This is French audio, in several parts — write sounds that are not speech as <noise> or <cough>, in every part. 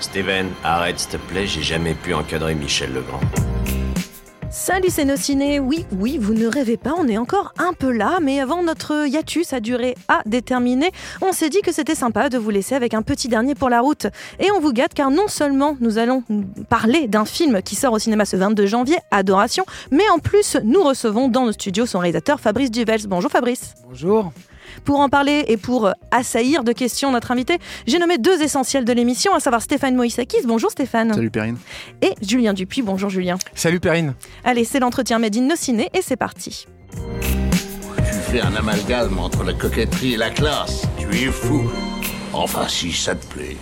Steven, arrête s'il te plaît, j'ai jamais pu encadrer Michel Legrand. Salut c'est nos ciné, oui, oui, vous ne rêvez pas, on est encore un peu là, mais avant notre hiatus a duré à déterminer, on s'est dit que c'était sympa de vous laisser avec un petit dernier pour la route. Et on vous gâte car non seulement nous allons parler d'un film qui sort au cinéma ce 22 janvier, Adoration, mais en plus nous recevons dans nos studios son réalisateur Fabrice Duvels. Bonjour Fabrice. Bonjour. Pour en parler et pour assaillir de questions notre invité, j'ai nommé deux essentiels de l'émission, à savoir Stéphane Moïsakis. Bonjour Stéphane. Salut Perrine. Et Julien Dupuis. Bonjour Julien. Salut Perrine. Allez, c'est l'entretien Made in No Ciné et c'est parti. Tu fais un amalgame entre la coquetterie et la classe. Tu es fou. Enfin, si ça te plaît.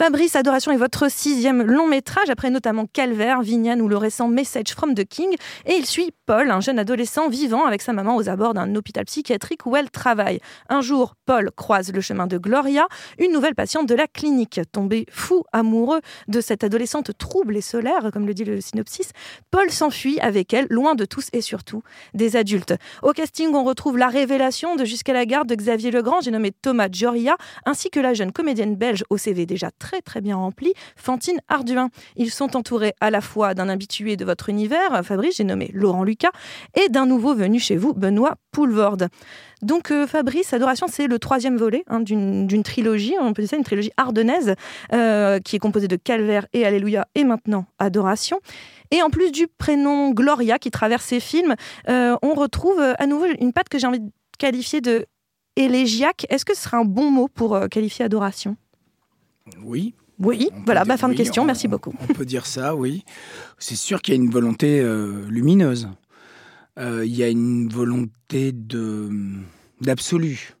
Fabrice Adoration est votre sixième long métrage, après notamment Calvaire, Vignane ou le récent Message from the King. Et il suit Paul, un jeune adolescent vivant avec sa maman aux abords d'un hôpital psychiatrique où elle travaille. Un jour, Paul croise le chemin de Gloria, une nouvelle patiente de la clinique. Tombé fou amoureux de cette adolescente trouble et solaire, comme le dit le synopsis, Paul s'enfuit avec elle, loin de tous et surtout des adultes. Au casting, on retrouve la révélation de Jusqu'à la garde de Xavier Legrand, j'ai nommé Thomas Gioria, ainsi que la jeune comédienne belge au CV déjà très très bien rempli, Fantine Arduin. Ils sont entourés à la fois d'un habitué de votre univers, Fabrice, j'ai nommé Laurent Lucas, et d'un nouveau venu chez vous, Benoît Poulvorde. Donc euh, Fabrice, Adoration, c'est le troisième volet hein, d'une trilogie, on peut dire ça, une trilogie ardennaise, euh, qui est composée de Calvaire et Alléluia, et maintenant Adoration. Et en plus du prénom Gloria qui traverse ces films, euh, on retrouve à nouveau une patte que j'ai envie de qualifier de élégiaque. Est-ce que ce serait un bon mot pour qualifier Adoration? Oui. Oui, On voilà, dire- fin de question, on- merci beaucoup. On peut dire ça, oui. C'est sûr qu'il y a une volonté euh, lumineuse. Euh, il y a une volonté de d'absolu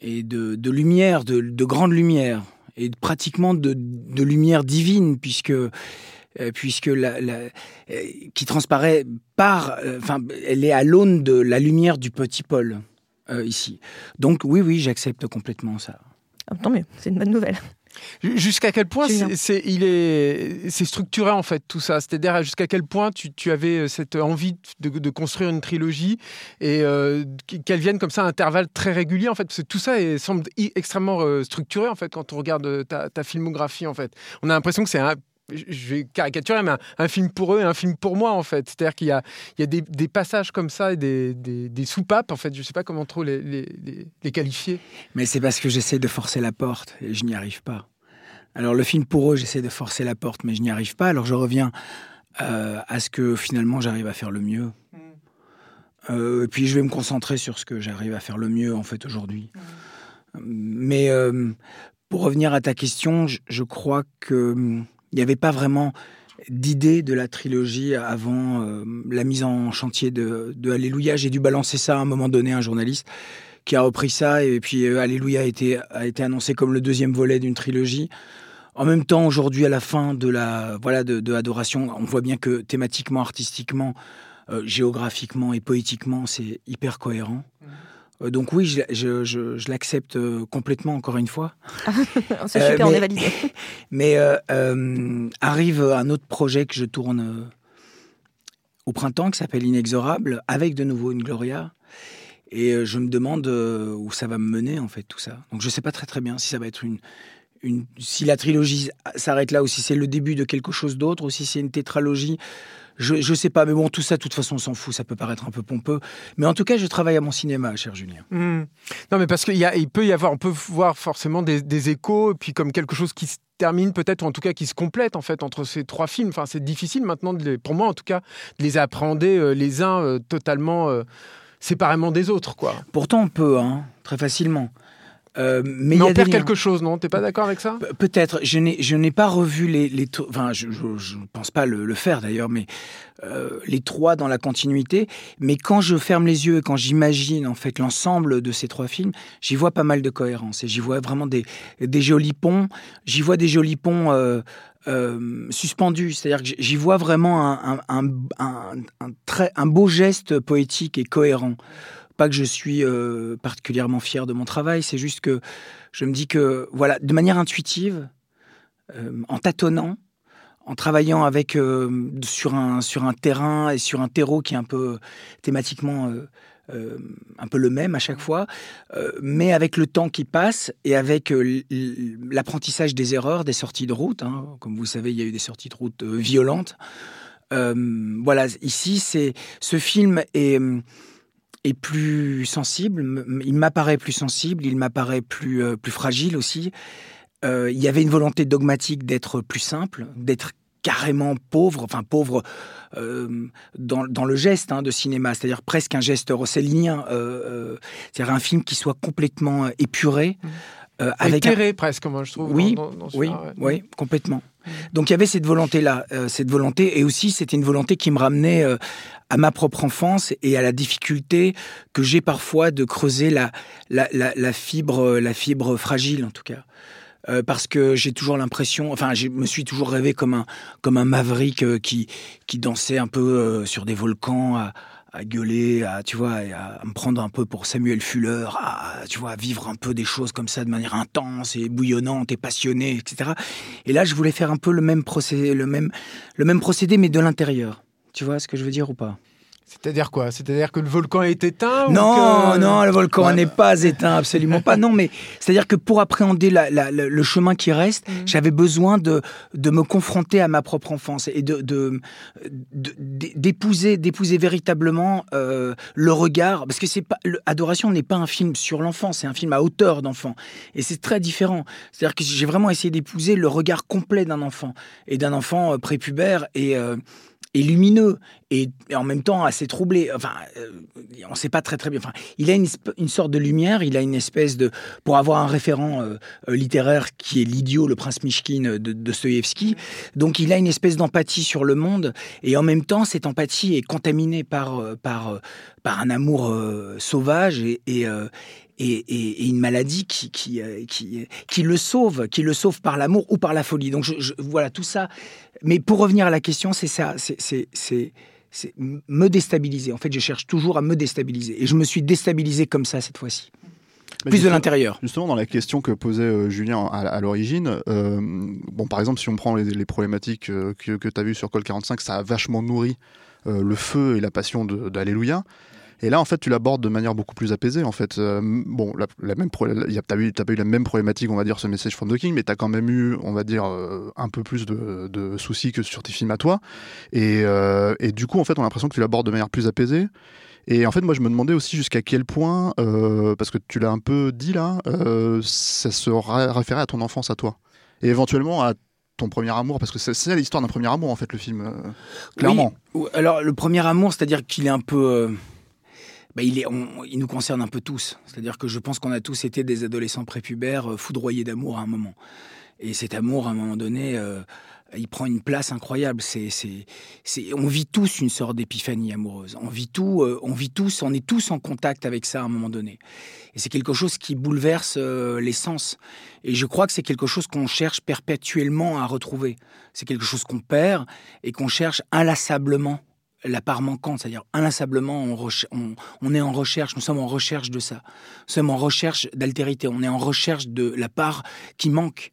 et de, de lumière, de, de grande lumière et pratiquement de, de lumière divine, puisque euh, puisque la, la- qui transparaît par, enfin, elle est à l'aune de la lumière du petit Paul euh, ici. Donc oui, oui, j'accepte complètement ça. Ah, Tant mieux, c'est une bonne nouvelle. Jusqu'à quel point c'est, c'est- il est, c'est structuré en fait tout ça C'est-à-dire jusqu'à quel point tu, tu avais euh, cette envie de, de construire une trilogie et euh, qu'elle vienne comme ça à intervalles très réguliers en fait parce que tout ça est- semble extrêmement euh, structuré en fait quand on regarde ta, ta filmographie en fait. On a l'impression que c'est un je vais caricaturer, mais un, un film pour eux et un film pour moi, en fait. C'est-à-dire qu'il y a, il y a des, des passages comme ça et des, des, des soupapes, en fait. Je ne sais pas comment trop les, les, les- les qualifier. Mais c'est parce que j'essaie de forcer la porte et je n'y arrive pas. Alors le film pour eux, j'essaie de forcer la porte, mais je n'y arrive pas. Alors je reviens euh, à ce que finalement j'arrive à faire le mieux. Euh, et puis je vais me concentrer sur ce que j'arrive à faire le mieux en fait aujourd'hui. Mais euh, pour revenir à ta question, je, je crois que hum, il n'y avait pas vraiment d'idée de la trilogie avant euh, la mise en chantier de, Alléluia. J'ai dû balancer ça à un moment donné à un journaliste qui a repris ça et puis euh, Alléluia a été, a été annoncé comme le deuxième volet d'une trilogie. En même temps, aujourd'hui, à la fin de la voilà de, de Adoration, on voit bien que thématiquement, artistiquement, euh, géographiquement et poétiquement, c'est hyper cohérent. Euh, donc oui, je, je- je- je l'accepte euh, complètement encore une fois. <laughs> C'est Euh, super, on mais- est validé. <laughs> Mais euh, euh, arrive un autre projet que je tourne euh, au printemps qui s'appelle Inexorable, avec de nouveau une Gloria. Et euh, je me demande euh, où ça va me mener, en fait, tout ça. Donc je ne sais pas très très bien si ça va être une... une si la trilogie s'arrête là, ou si c'est le début de quelque chose d'autre, ou si c'est une tétralogie. Je ne sais pas, mais bon, tout ça, de toute façon, on s'en fout, ça peut paraître un peu pompeux. Mais en tout cas, je travaille à mon cinéma, cher Julien. Hmm. Non, mais parce qu'il peut y avoir, on peut voir forcément des, des échos, et puis comme quelque chose qui se termine peut-être, ou en tout cas qui se complète en fait entre ces trois films. Enfin, c'est difficile maintenant, de les- pour moi en tout cas, de les appréhender euh, les uns euh, totalement euh, séparément des autres, quoi. Pourtant, on peut, hein, très facilement. Euh, mais Mais il y a on perd quelque chose, non? T'es pas d'accord avec ça? Pe- Peut-être. Je n'ai, je n'ai pas revu les, les enfin, je, je, je ne pense pas le, le faire d'ailleurs, mais euh, les trois dans la continuité. Mais quand je ferme les yeux et quand j'imagine en fait l'ensemble de ces trois films, j'y vois pas mal de cohérence et j'y vois vraiment des, des jolis ponts. J'y vois des jolis ponts. euh, euh, suspendus, c'est-à-dire que j'y vois vraiment un, un, un, un très, un beau geste poétique et cohérent. Que je suis euh, particulièrement fier de mon travail, c'est juste que je me dis que, voilà, de manière intuitive, euh, en tâtonnant, en travaillant avec euh, sur un sur un terrain et sur un terreau qui est un peu thématiquement un peu le même à chaque fois, mais avec le temps qui passe et avec l'apprentissage des erreurs, des sorties de route. hein. Comme vous savez, il y a eu des sorties de route violentes. Voilà, ici, c'est ce film est est plus sensible. Il m'apparaît plus sensible. Il m'apparaît plus euh, plus fragile aussi. Euh, il y avait une volonté dogmatique d'être plus simple, d'être carrément pauvre, enfin pauvre euh, dans, dans le geste hein, de cinéma, c'est-à-dire presque un geste rossellinien, c'est-à-dire un film qui soit complètement épuré. Euh, avec un- presque, moi je trouve. oui, dans- dans- dans oui, celui-là, ouais. oui, complètement. Donc il y avait cette volonté-là, euh, cette volonté, et aussi c'était une volonté qui me ramenait euh, à ma propre enfance et à la difficulté que j'ai parfois de creuser la, la, la, la fibre, la fibre fragile en tout cas. Euh, parce que j'ai toujours l'impression, enfin, je me suis toujours rêvé comme un comme un maverick euh, qui qui dansait un peu euh, sur des volcans, à, à gueuler, à tu vois, à, me prendre un peu pour Samuel Fuller, à tu vois, vivre un peu des choses comme ça de manière intense et bouillonnante et passionnée, etc. Et là, je voulais faire un peu le même procédé, le même le même procédé, mais de l'intérieur. Tu vois ce que je veux dire ou pas? C'est-à-dire quoi? C'est-à-dire que le volcan est éteint ou Non, que- non, le volcan Ouais, n'est pas éteint, absolument pas. Non, mais c'est-à-dire que pour appréhender la- la- la- le chemin qui reste, Mhm. j'avais besoin de, de me confronter à ma propre enfance et de de- de- d'épouser d'épouser véritablement euh, le regard, parce que c'est pas Adoration n'est pas un film sur l'enfant, c'est un film à hauteur d'enfant, et c'est très différent. C'est-à-dire que j'ai vraiment essayé d'épouser le regard complet d'un enfant et d'un enfant euh, prépubère et euh, et lumineux et, en même temps assez troublé. Enfin, euh, on ne sait pas très très bien. Enfin, il a une, une sorte de lumière, il a une espèce de... Pour avoir un référent euh, euh, littéraire qui est l'idiot, le prince Mishkin de, de Dostoïevski, donc il a une espèce d'empathie sur le monde et en même temps, cette empathie est contaminée par, par, par un amour sauvage et... et, et- et une maladie qui, qui, euh, qui, qui le sauve, qui le sauve par l'amour ou par la folie. Donc je, je- voilà tout ça. Mais pour revenir à la question, c'est ça, c'est- me déstabiliser. En fait, je cherche toujours à me déstabiliser. Et je me suis déstabilisé comme ça cette fois-ci. Mais Plus de l'intérieur. Justement, dans la question que posait euh, Julien à, à l'origine, euh, bon, par exemple, si on prend les, les problématiques euh, que, que tu as vues sur Col 45, ça a vachement nourri le feu et la passion d'Alléluia. Et là, en fait, tu l'abordes de manière beaucoup plus apaisée. En fait, Euh, bon, la, la même, pro- t'as eu, pas eu la même problématique, on va dire, ce Message from the King, mais t'as quand même eu, on va dire, euh, un peu plus de, de soucis que sur tes films à toi. Et, euh, et du coup, en fait, on a l'impression que tu l'abordes de manière plus apaisée. Et en fait, moi, je me demandais aussi jusqu'à quel point, parce que tu l'as un peu dit là, ça se ra- référait à ton enfance à toi. Et éventuellement à ton premier amour, parce que c'est l'histoire d'un premier amour, en fait, le film, euh, clairement. Oui, alors, le premier amour, c'est-à-dire qu'il est un peu. euh, bah, il, nous concerne un peu tous. C'est-à-dire que je pense qu'on a tous été des adolescents prépubères euh, foudroyés d'amour à un moment. Et cet amour, à un moment donné, euh, il prend une place incroyable. C'est, c'est, on vit tous une sorte d'épiphanie amoureuse. On vit tout, euh, on vit tous, on est tous en contact avec ça à un moment donné. Et c'est quelque chose qui bouleverse les sens. Et je crois que c'est quelque chose qu'on cherche perpétuellement à retrouver. C'est quelque chose qu'on perd et qu'on cherche inlassablement la part manquante, c'est-à-dire inlassablement, on, est en recherche, nous sommes en recherche de ça. Nous sommes en recherche d'altérité, on est en recherche de la part qui manque.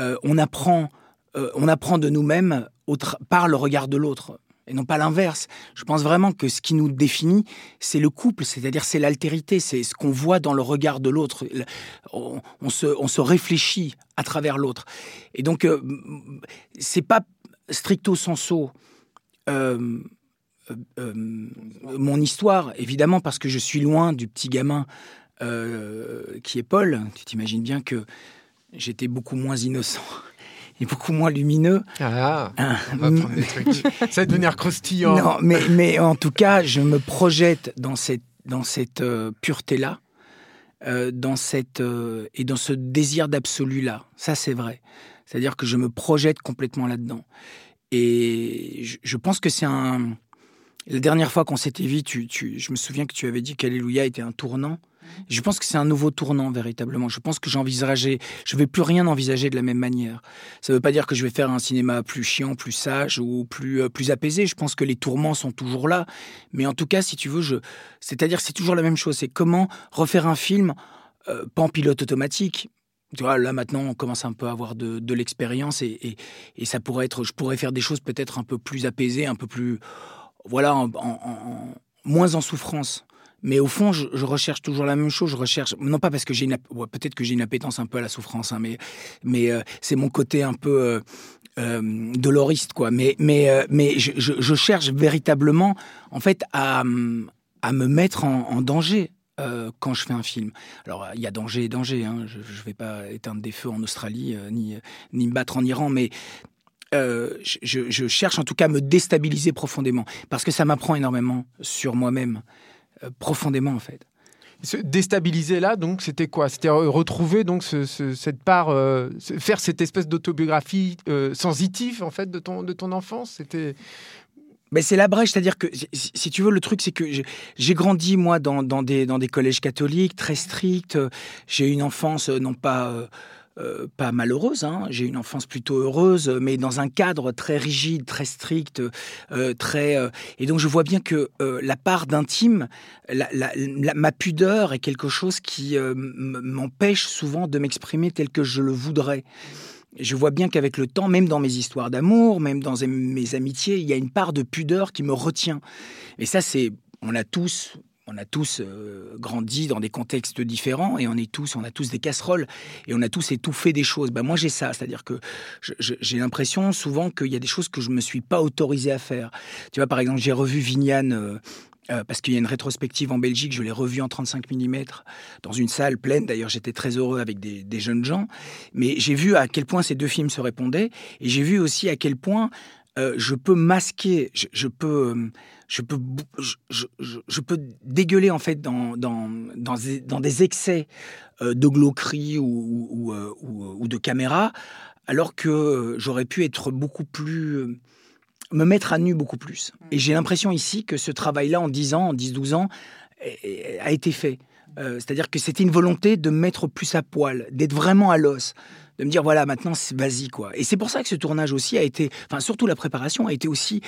Euh, on, apprend, euh, on apprend de nous-mêmes par le regard de l'autre. Et non pas l'inverse. Je pense vraiment que ce qui nous définit, c'est le couple, c'est-à-dire c'est l'altérité, c'est ce qu'on voit dans le regard de l'autre. On, se, réfléchit à travers l'autre. Et donc, euh, c'est pas stricto sensu euh, mon histoire, évidemment, parce que je suis loin du petit gamin euh, qui est Paul. Tu t'imagines bien que j'étais beaucoup moins innocent <laughs> et beaucoup moins lumineux. Ah, Hein. on va prendre des trucs. Ça va devenir croustillant. Non, mais, mais en tout cas, je me projette dans cette, dans cette euh, pureté-là. euh, dans cette euh, et dans ce désir d'absolu là. Ça, c'est vrai. C'est-à-dire que je me projette complètement là-dedans. Et je, je pense que c'est un. La dernière fois qu'on s'était vu, tu, tu- je me souviens que tu avais dit qu'Alléluia était un tournant. Je pense que c'est un nouveau tournant véritablement. Je pense que j'envisageais, je vais plus rien envisager de la même manière. Ça ne veut pas dire que je vais faire un cinéma plus chiant, plus sage ou plus euh, plus apaisé. Je pense que les tourments sont toujours là, mais en tout cas, si tu veux, je, c'est-à-dire c'est toujours la même chose. C'est comment refaire un film euh, pas en pilote automatique. Tu vois, là maintenant, on commence un peu à avoir de, de l'expérience et, et, et ça pourrait être, je pourrais faire des choses peut-être un peu plus apaisées, un peu plus, voilà, en- moins en souffrance. Mais au fond, je, recherche toujours la même chose. Je recherche, non pas parce que j'ai une, peut-être que j'ai une appétence un peu à la souffrance, hein, mais, mais euh, c'est mon côté un peu euh, euh, doloriste, quoi. Mais, mais, mais je, cherche véritablement, en fait, à, à me mettre en, danger. quand je fais un film. Alors, il y a danger et danger. hein. Je ne vais pas éteindre des feux en Australie, ni, ni me battre en Iran, mais euh, je, cherche en tout cas à me déstabiliser profondément. Parce que ça m'apprend énormément sur moi-même. euh, profondément, en fait. Se déstabiliser là, donc c'était quoi? C'était re- retrouver donc ce- ce- cette part, euh, faire cette espèce d'autobiographie sensitive en fait de ton de ton enfance? C'était Mais c'est la brèche, c'est-à-dire que si, tu veux, le truc, c'est que j'ai- grandi, moi, dans, dans des, dans des collèges catholiques très stricts. J'ai eu une enfance, non pas, euh, pas malheureuse, hein. j'ai une enfance plutôt heureuse, mais dans un cadre très rigide, très strict, euh, très. euh, et donc, je vois bien que la part d'intime, la- la- la- ma pudeur est quelque chose qui m'empêche souvent de m'exprimer tel que je le voudrais. Je vois bien qu'avec le temps, même dans mes histoires d'amour, même dans mes amitiés, il y a une part de pudeur qui me retient. Et ça, c'est, on a tous, on a tous euh, grandi dans des contextes différents et on est tous, on a tous des casseroles et on a tous étouffé des choses. Ben moi, j'ai ça, c'est-à-dire que j'ai l'impression souvent qu'il y a des choses que je me suis pas autorisé à faire. Tu vois, par exemple, j'ai revu Vignane. euh, euh, parce qu'il y a une rétrospective en Belgique, je l'ai revue en 35 mm, dans une salle pleine. D'ailleurs, j'étais très heureux avec des jeunes gens. Mais j'ai vu à quel point ces deux films se répondaient. Et j'ai vu aussi à quel point euh, je peux masquer, je, peux, euh, je peux, bou- je, peux dégueuler en fait dans, dans, dans, des, dans des excès euh, de glauquerie ou, ou, euh, de caméra, alors que euh, j'aurais pu être beaucoup plus euh, me mettre à nu beaucoup plus. Et j'ai l'impression ici que ce travail-là, en 10 ans, en 10-12 ans, a été fait. Euh, C'est-à-dire que c'était une volonté de me mettre plus à poil, d'être vraiment à l'os, de me dire voilà, maintenant, c'est- vas-y, quoi. Et c'est pour ça que ce tournage aussi a été, enfin, surtout la préparation a été aussi,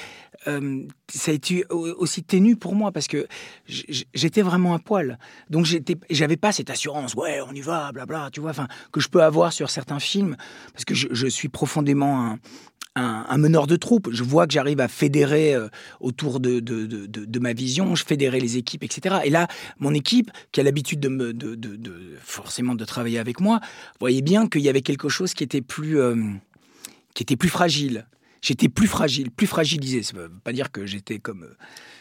euh, ça a été au- aussi ténu pour moi parce que j'étais vraiment à poil. Donc, j'étais, j'avais pas cette assurance, ouais, on y va, blabla, tu vois, enfin, que je peux avoir sur certains films parce que je, suis profondément un, un, meneur de troupe. Je vois que j'arrive à fédérer euh, autour de, de, de, de- ma vision, je fédérais les équipes, etc. Et là, mon équipe, qui a l'habitude de, me, de, forcément de travailler avec moi, voyait bien qu'il y avait chose qui était plus, euh, qui était plus fragile. J'étais plus fragile, plus fragilisé. Ça veut pas dire que j'étais comme.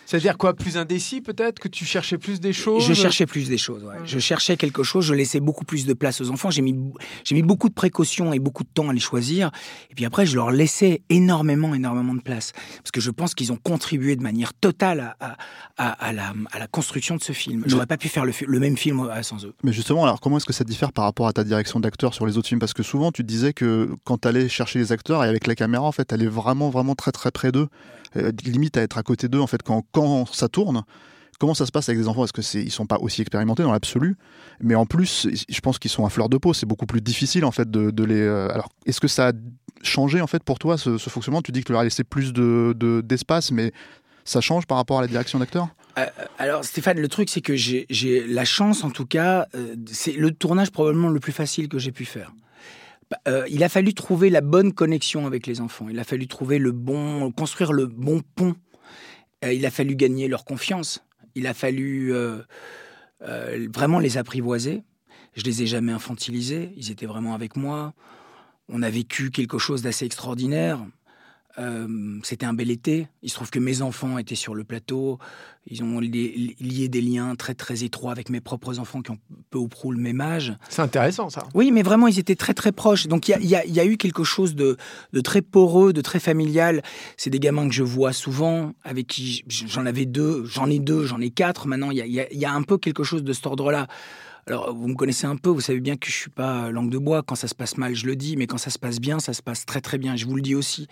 C'est-à-dire quoi Plus indécis peut-être Que tu cherchais plus des choses Je cherchais plus des choses. ouais. Ouais. Je cherchais quelque chose. Je laissais beaucoup plus de place aux enfants. J'ai mis, j'ai mis beaucoup de précautions et beaucoup de temps à les choisir. Et puis après, je leur laissais énormément, énormément de place. Parce que je pense qu'ils ont contribué de manière totale à, à, à- à la, à la construction de ce film. J'aurais pas pu faire le, le même film euh, sans eux. Mais justement, alors comment est-ce que ça diffère par rapport à ta direction d'acteur sur les autres films? Parce que souvent, tu te disais que quand tu allais chercher les acteurs et avec la caméra, en fait, tu allais vraiment, vraiment très, très près d'eux, limite à être à côté d'eux, en fait, quand, quand ça tourne. Comment ça se passe avec des enfants? Parce que c'est, ils sont pas aussi expérimentés dans l'absolu, mais en plus, je pense qu'ils sont à fleur de peau. C'est beaucoup plus difficile en fait de, les. euh, Alors, est-ce que ça a changé en fait pour toi ce, fonctionnement? Tu dis que tu leur as laissé plus de, de- d'espace, mais ça change par rapport à la direction d'acteur? Euh, alors Stéphane, le truc c'est que j'ai j'ai la chance en tout cas, euh, c'est le tournage probablement le plus facile que j'ai pu faire. Euh, il a fallu trouver la bonne connexion avec les enfants. Il a fallu trouver le bon, construire le bon pont. Euh, il a fallu gagner leur confiance. Il a fallu euh, vraiment les apprivoiser. Je les ai jamais infantilisés. Ils étaient vraiment avec moi. On a vécu quelque chose d'assez extraordinaire. Euh, C'était un bel été. Il se trouve que mes enfants étaient sur le plateau. Ils ont li- lié des liens très très étroits avec mes propres enfants qui ont peu ou prou le même âge. C'est intéressant ça. Oui, mais vraiment, ils étaient très très proches. Donc il y a, y y eu quelque chose de, de très poreux, de très familial. C'est des gamins que je vois souvent, avec qui j'en avais deux, j'en ai deux, j'en ai quatre. Maintenant, il y a, il y a- il y a un peu quelque chose de cet ordre-là. Alors, vous me connaissez un peu, vous savez bien que je suis pas langue de bois. Quand ça se passe mal, je le dis, mais quand ça se passe bien, ça se passe très très bien. Je vous le dis aussi.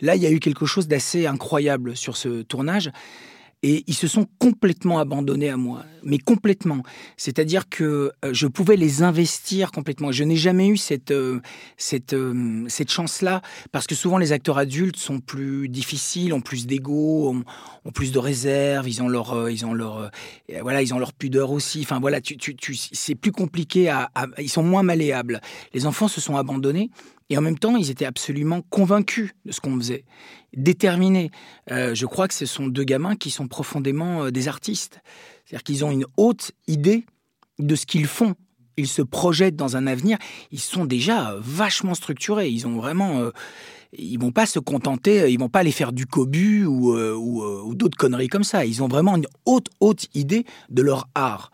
Là, il y a eu quelque chose d'assez incroyable sur ce tournage et ils se sont complètement abandonnés à moi, mais complètement. C'est-à-dire que euh, je pouvais les investir complètement. Je n'ai jamais eu cette euh, euh, cette chance-là parce que souvent les acteurs adultes sont plus difficiles, ont plus d'ego, ont, plus de réserve, ils ont leur ils ont leur voilà ils ont leur pudeur aussi. Enfin voilà, tu, tu, tu c'est plus compliqué ils sont moins malléables. Les enfants se sont abandonnés et en même temps, ils étaient absolument convaincus de ce qu'on faisait, déterminés. Je crois que ce sont deux gamins qui sont profondément des artistes. C'est-à-dire qu'ils ont une haute idée de ce qu'ils font. Ils se projettent dans un avenir. Ils sont déjà euh, vachement structurés. Ils ont vraiment. Euh, ils vont pas se contenter. Ils vont pas aller faire du cobu euh, ou, ou d'autres conneries comme ça. Ils ont vraiment une haute, haute idée de leur art.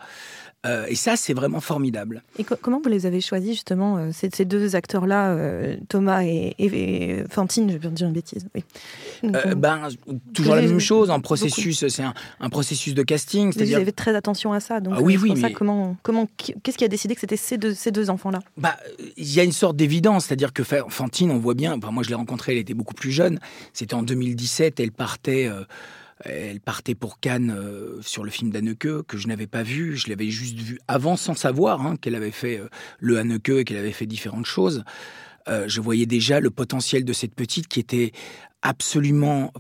Euh, et ça, c'est vraiment formidable. Et co comment vous les avez choisis justement, euh, ces, ces, deux acteurs-là, euh, Thomas et, et, et, Fantine, je vais dire une bêtise. Oui. Donc, ben, toujours la même chose, en processus, c'est un, un, processus de casting. Vous avez très attention à ça. Donc, ah, oui, oui. Ça, comment, comment, qu'est-ce qui a décidé que c'était ces deux, ces deux enfants-là? Bah, Il y a une sorte d'évidence, c'est-à-dire que Fantine, on voit bien, enfin, moi je l'ai rencontrée, elle était beaucoup plus jeune, c'était en 2017, elle partait elle partait pour Cannes euh, sur le film d'Anneke que je n'avais pas vu. Je l'avais juste vu avant sans savoir hein, qu'elle avait fait euh, le Anneke et qu'elle avait fait différentes choses. Euh, je voyais déjà le potentiel de cette petite qui était absolument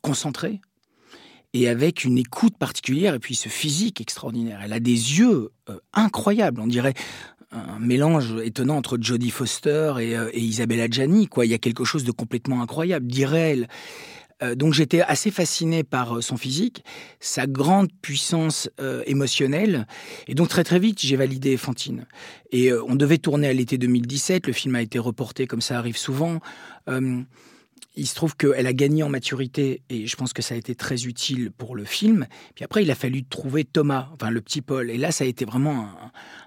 concentrée et avec une écoute particulière et puis ce physique extraordinaire. Elle a des yeux incroyables, on dirait un mélange étonnant entre Jodie Foster et, et Isabella Gianni. Quoi. Il y a quelque chose de complètement incroyable, dirait-elle. Euh, donc j'étais assez fasciné par euh, son physique, sa grande puissance euh, émotionnelle, et donc très très vite j'ai validé Fantine. Et on devait tourner à l'été 2017, le film a été reporté comme ça arrive souvent. Il se trouve qu'elle a gagné en maturité et je pense que ça a été très utile pour le film. Puis après, il a fallu trouver Thomas, enfin le petit Paul. Et là, ça a été vraiment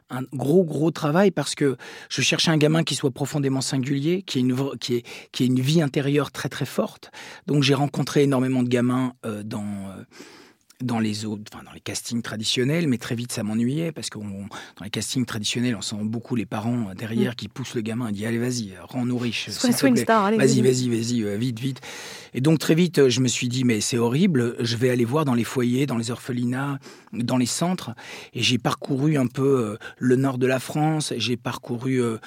un, gros, gros travail parce que je cherchais un gamin qui soit profondément singulier, qui ait une, qui une vie intérieure très, très forte. Donc j'ai rencontré énormément de gamins euh, dans... Euh, dans les autres, enfin dans les castings traditionnels, mais très vite ça m'ennuyait parce que dans les castings traditionnels, on sent beaucoup les parents derrière mmh. qui poussent le gamin et disent allez vas-y, rends-nous riches, vas-y, vas-y, vas-y, euh, vite, vite. Et donc très vite, je me suis dit mais c'est horrible, je vais aller voir dans les foyers, dans les orphelinats, dans les centres, et j'ai parcouru un peu euh, le nord de la France, j'ai parcouru, euh,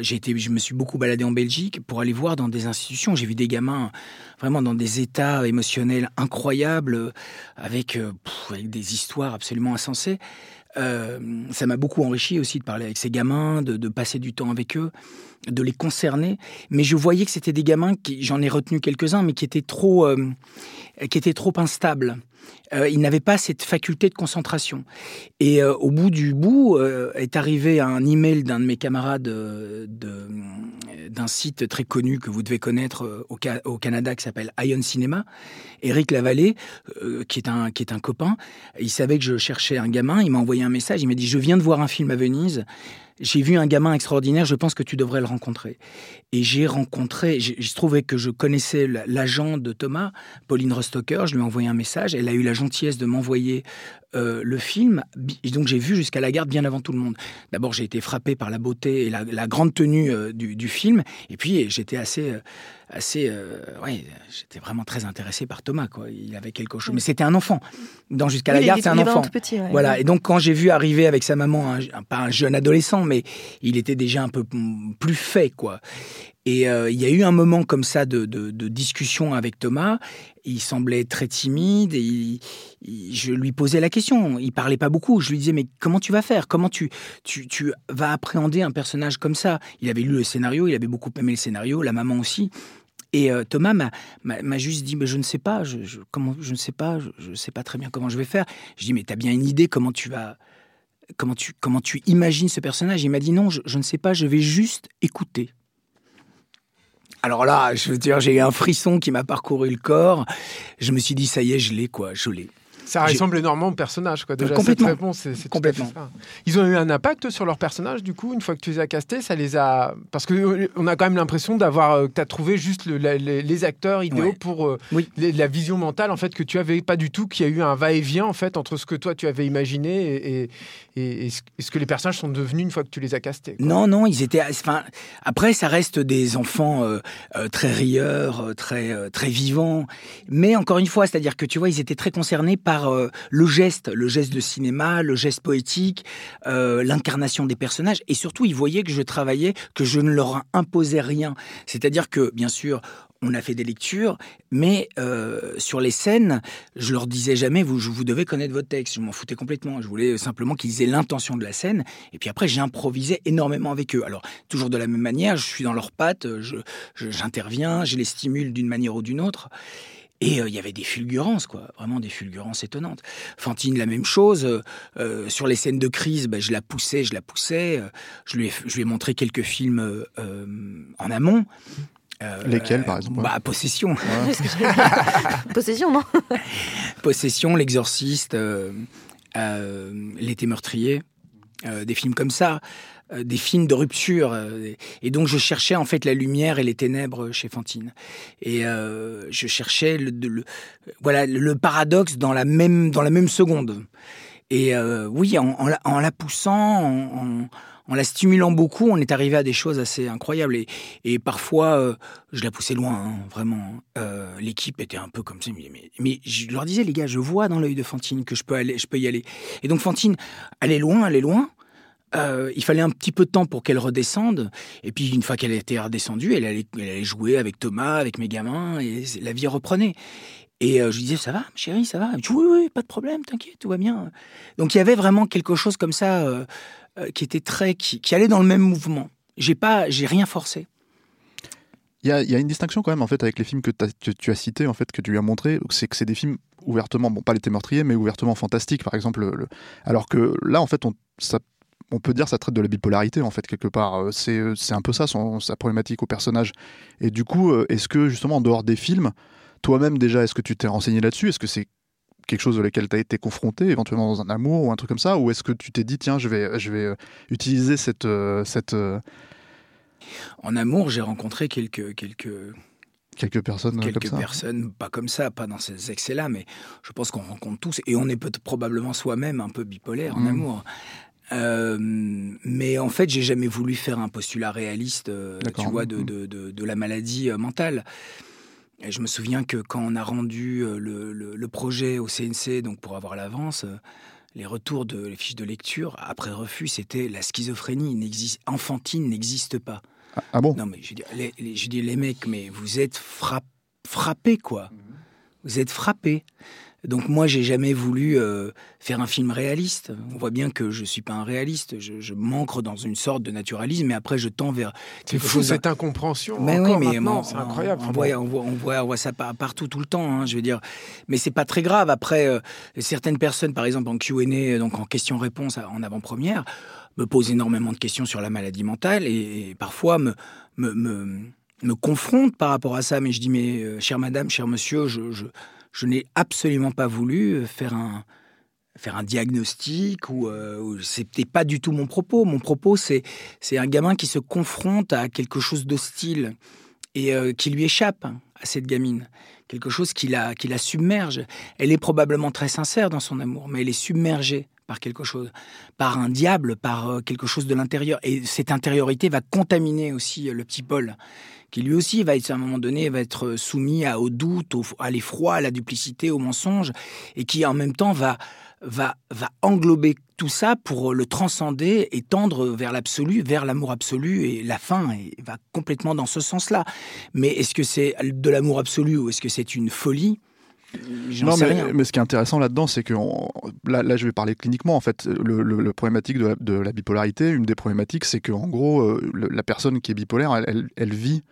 j'ai été, je me suis beaucoup baladé en Belgique pour aller voir dans des institutions. J'ai vu des gamins vraiment dans des états émotionnels incroyables, avec, euh, pff, avec des histoires absolument insensées. Euh, ça m'a beaucoup enrichi aussi de parler avec ces gamins, de, passer du temps avec eux, de les concerner. Mais je voyais que c'était des gamins qui, j'en ai retenu quelques-uns, mais qui étaient trop, euh, qui étaient trop instables. Euh, ils n'avaient pas cette faculté de concentration. Et euh, au bout du bout est arrivé un email d'un de mes camarades d'un site très connu que vous devez connaître au, au, Canada qui s'appelle Ion Cinema, Eric Lavallée, qui est un qui est un copain. Il savait que je cherchais un gamin. Il m'a envoyé un message. Il m'a dit je viens de voir un film à Venise j'ai vu un gamin extraordinaire, je pense que tu devrais le rencontrer. Et j'ai rencontré, je trouvais que je connaissais l'agent de Thomas, Pauline Rostocker, je lui ai envoyé un message, elle a eu la gentillesse de m'envoyer euh, le film, donc j'ai vu jusqu'à la garde bien avant tout le monde. D'abord j'ai été frappé par la beauté et la, la grande tenue euh, du, du, film, et puis j'étais assez... Euh, assez euh, ouais j'étais vraiment très intéressé par Thomas quoi. Il avait quelque chose mais c'était un enfant. Dans jusqu'à la garde c'est un enfant. petit, ouais. voilà et donc quand j'ai vu arriver avec sa maman un, un, pas un jeune adolescent mais il était déjà un peu plus fait quoi et euh, il y a eu un moment comme ça de, discussion avec Thomas. Il semblait très timide et je lui posais la question. Il parlait pas beaucoup. Je lui disais mais comment tu vas faire? Comment tu, vas appréhender un personnage comme ça? Il avait lu le scénario, il avait beaucoup aimé le scénario, la maman aussi. Et euh, Thomas m'a juste dit, mais je ne sais pas, je, comment, je ne sais pas, je ne sais pas très bien comment je vais faire. Je dis, mais tu as bien une idée comment tu vas, comment tu, imagines ce personnage? Il m'a dit, non, je, ne sais pas, je vais juste écouter. Alors là, je veux dire, j'ai eu un frisson qui m'a parcouru le corps. Je me suis dit, ça y est, je l'ai, quoi, je l'ai. Ça ressemble énormément au personnage, quoi. Déjà, cette Complètement. réponse, c'est Complètement. ça. Ils ont eu un impact sur leur personnage, du coup, une fois que tu les as castés, ça les a. Parce que euh, on a quand même l'impression d'avoir. euh, que tu as trouvé juste le- la- les, les acteurs idéaux Ouais. pour euh, Oui. les- la vision mentale, en fait, que tu avais pas du tout, qu'il y a eu un va-et-vient, en fait, entre ce que toi tu avais imaginé et, et, et- et ce que les personnages sont devenus une fois que tu les as castés. quoi. Non, non, ils étaient. Enfin, après, ça reste des enfants euh, euh, très rieurs, très très vivants. Mais encore une fois, c'est-à-dire que tu vois, ils étaient très concernés par euh, le geste, le geste de cinéma, le geste poétique, euh, l'incarnation des personnages, et surtout, ils voyaient que je travaillais, que je ne leur imposais rien. C'est-à-dire que, bien sûr. On a fait des lectures, mais euh, sur les scènes, je leur disais jamais vous, vous devez connaître votre texte. Je m'en foutais complètement. Je voulais simplement qu'ils aient l'intention de la scène. Et puis après, j'ai improvisé énormément avec eux. Alors, toujours de la même manière, je suis dans leurs pattes, j'interviens, je, les stimule d'une manière ou d'une autre. Et euh, il y avait des fulgurances, quoi, vraiment des fulgurances étonnantes. Fantine, la même chose. euh, euh, sur les scènes de crise, ben, je la poussais, je la poussais. euh, je, lui ai, je lui ai montré quelques films en amont. Euh, Lesquels, par exemple, bah, Possession. <laughs> Possession, non Possession, L'Exorciste, euh, euh, L'été meurtrier, euh, des films comme ça, euh, des films de rupture. euh, et donc je cherchais en fait la lumière et les ténèbres chez Fantine. Et euh, je cherchais le, voilà, le paradoxe dans la même, dans la même seconde. Et euh, oui, en, la, poussant, en, la stimulant beaucoup, on est arrivé à des choses assez incroyables. Et, parfois, euh, je la poussais loin, hein, vraiment. Euh, L'équipe était un peu comme ça. Mais, mais, mais je leur disais, les gars, je vois dans l'œil de Fantine que je peux, aller, je peux y aller. Et donc Fantine, allait loin, allait loin. Euh, il fallait un petit peu de temps pour qu'elle redescende. Et puis, une fois qu'elle était redescendue, elle allait, jouer avec Thomas, avec mes gamins, et la vie reprenait. Et euh, je lui disais, ça va, chérie, ça va? Dit, Oui, oui, pas de problème, t'inquiète, tout va bien. Donc, il y avait vraiment quelque chose comme ça euh, qui était très. Qui, allait dans le même mouvement. J'ai pas, j'ai rien forcé. Il y a, une distinction quand même en fait avec les films que, tu as cités en fait que tu lui as montré, c'est que c'est des films ouvertement, bon pas l'été meurtrier, mais ouvertement fantastiques par exemple. le- alors que là en fait on, ça, on peut dire ça traite de la bipolarité en fait quelque part. Euh, C'est c'est un peu ça son, sa problématique au personnage. Et du coup euh, est-ce que justement en dehors des films, toi-même déjà est-ce que tu t'es renseigné là-dessus? Est-ce que c'est quelque chose avec lequel tu as été confronté, éventuellement dans un amour ou un truc comme ça? Ou est-ce que tu t'es dit, tiens, je vais, je vais euh, utiliser cette, euh, cette, euh, En amour, j'ai rencontré quelques, quelques, quelques personnes euh, quelques comme ça personnes, pas comme ça, pas dans ces excès-là, mais je pense qu'on rencontre tous, et on est peut probablement soi-même un peu bipolaire en Mhm. amour. Euh, mais en fait, j'ai jamais voulu faire un postulat réaliste, euh, tu vois, de, Mhm. de, de, de la maladie euh, mentale. Et je me souviens que quand on a rendu le, le- le projet au CNC, donc pour avoir l'avance, les retours de les fiches de lecture après refus, c'était la schizophrénie enfantine n'existe pas. Ah, ah bon? Non, mais je dis, les, les- je dis, les mecs, mais vous êtes frapp- frappés, quoi. Vous êtes frappés. Donc moi, j'ai jamais voulu euh, faire un film réaliste. On voit bien que je suis pas un réaliste. Je, je m'ancre dans une sorte de naturalisme, mais après, je tends vers C'est quelque fou chose cette incompréhension. mais encore oui, mais c'est incroyable. On, voit, bon. on, voit, on, voit, on voit ça par- partout, tout le temps. hein, je veux dire, mais c'est pas très grave. Après, euh, certaines personnes, par exemple en Q&A, donc en questions-réponses en avant-première, me posent énormément de questions sur la maladie mentale et, et parfois me, me, me, me confrontent par rapport à ça. Mais je dis, mais euh, chère madame, cher monsieur, je, je, je n'ai absolument pas voulu euh, faire un faire un diagnostic ou, euh, c'était pas du tout mon propos. Mon propos, c'est c'est un gamin qui se confronte à quelque chose d'hostile et euh, qui lui échappe à cette gamine. Quelque chose qui la, qui la submerge. Elle est probablement très sincère dans son amour, mais elle est submergée par quelque chose, par un diable, par euh, quelque chose de l'intérieur. Et cette intériorité va contaminer aussi le petit Paul, qui lui aussi va être, à un moment donné, va être soumis à, au doute, au- à l'effroi, à la duplicité, au mensonge, et qui en même temps va, va, va englober tout ça pour le transcender et tendre vers l'absolu, vers l'amour absolu et la fin et va complètement dans ce sens-là. Mais est-ce que c'est de l'amour absolu ou est-ce que c'est une folie? Non, mais, ce qui est intéressant là-dedans, c'est que on- là, là, je vais parler cliniquement. En fait, le, le- le problématique de la, de la bipolarité, une des problématiques, c'est qu'en gros, euh, le- la personne qui est bipolaire, elle, elle- elle vit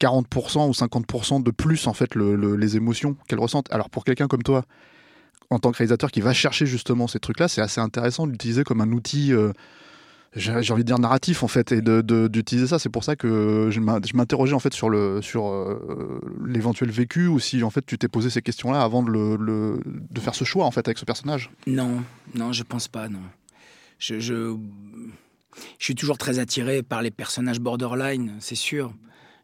40% ou 50% de plus en fait le- le- les émotions qu'elle ressent. Alors pour quelqu'un comme toi, en tant que réalisateur qui va chercher justement ces trucs-là, c'est assez intéressant d'utiliser comme un outil. euh, j'ai envie de dire narratif en fait et d'utiliser ça c'est pour ça que je m'in- je m'interrogeais en fait sur le sur euh, l'éventuel vécu ou si en fait tu t'es posé ces questions là avant de le- de faire ce choix en fait avec ce personnage Non, non, je pense pas, non. Je, je, je suis toujours très attiré par les personnages borderline, c'est sûr.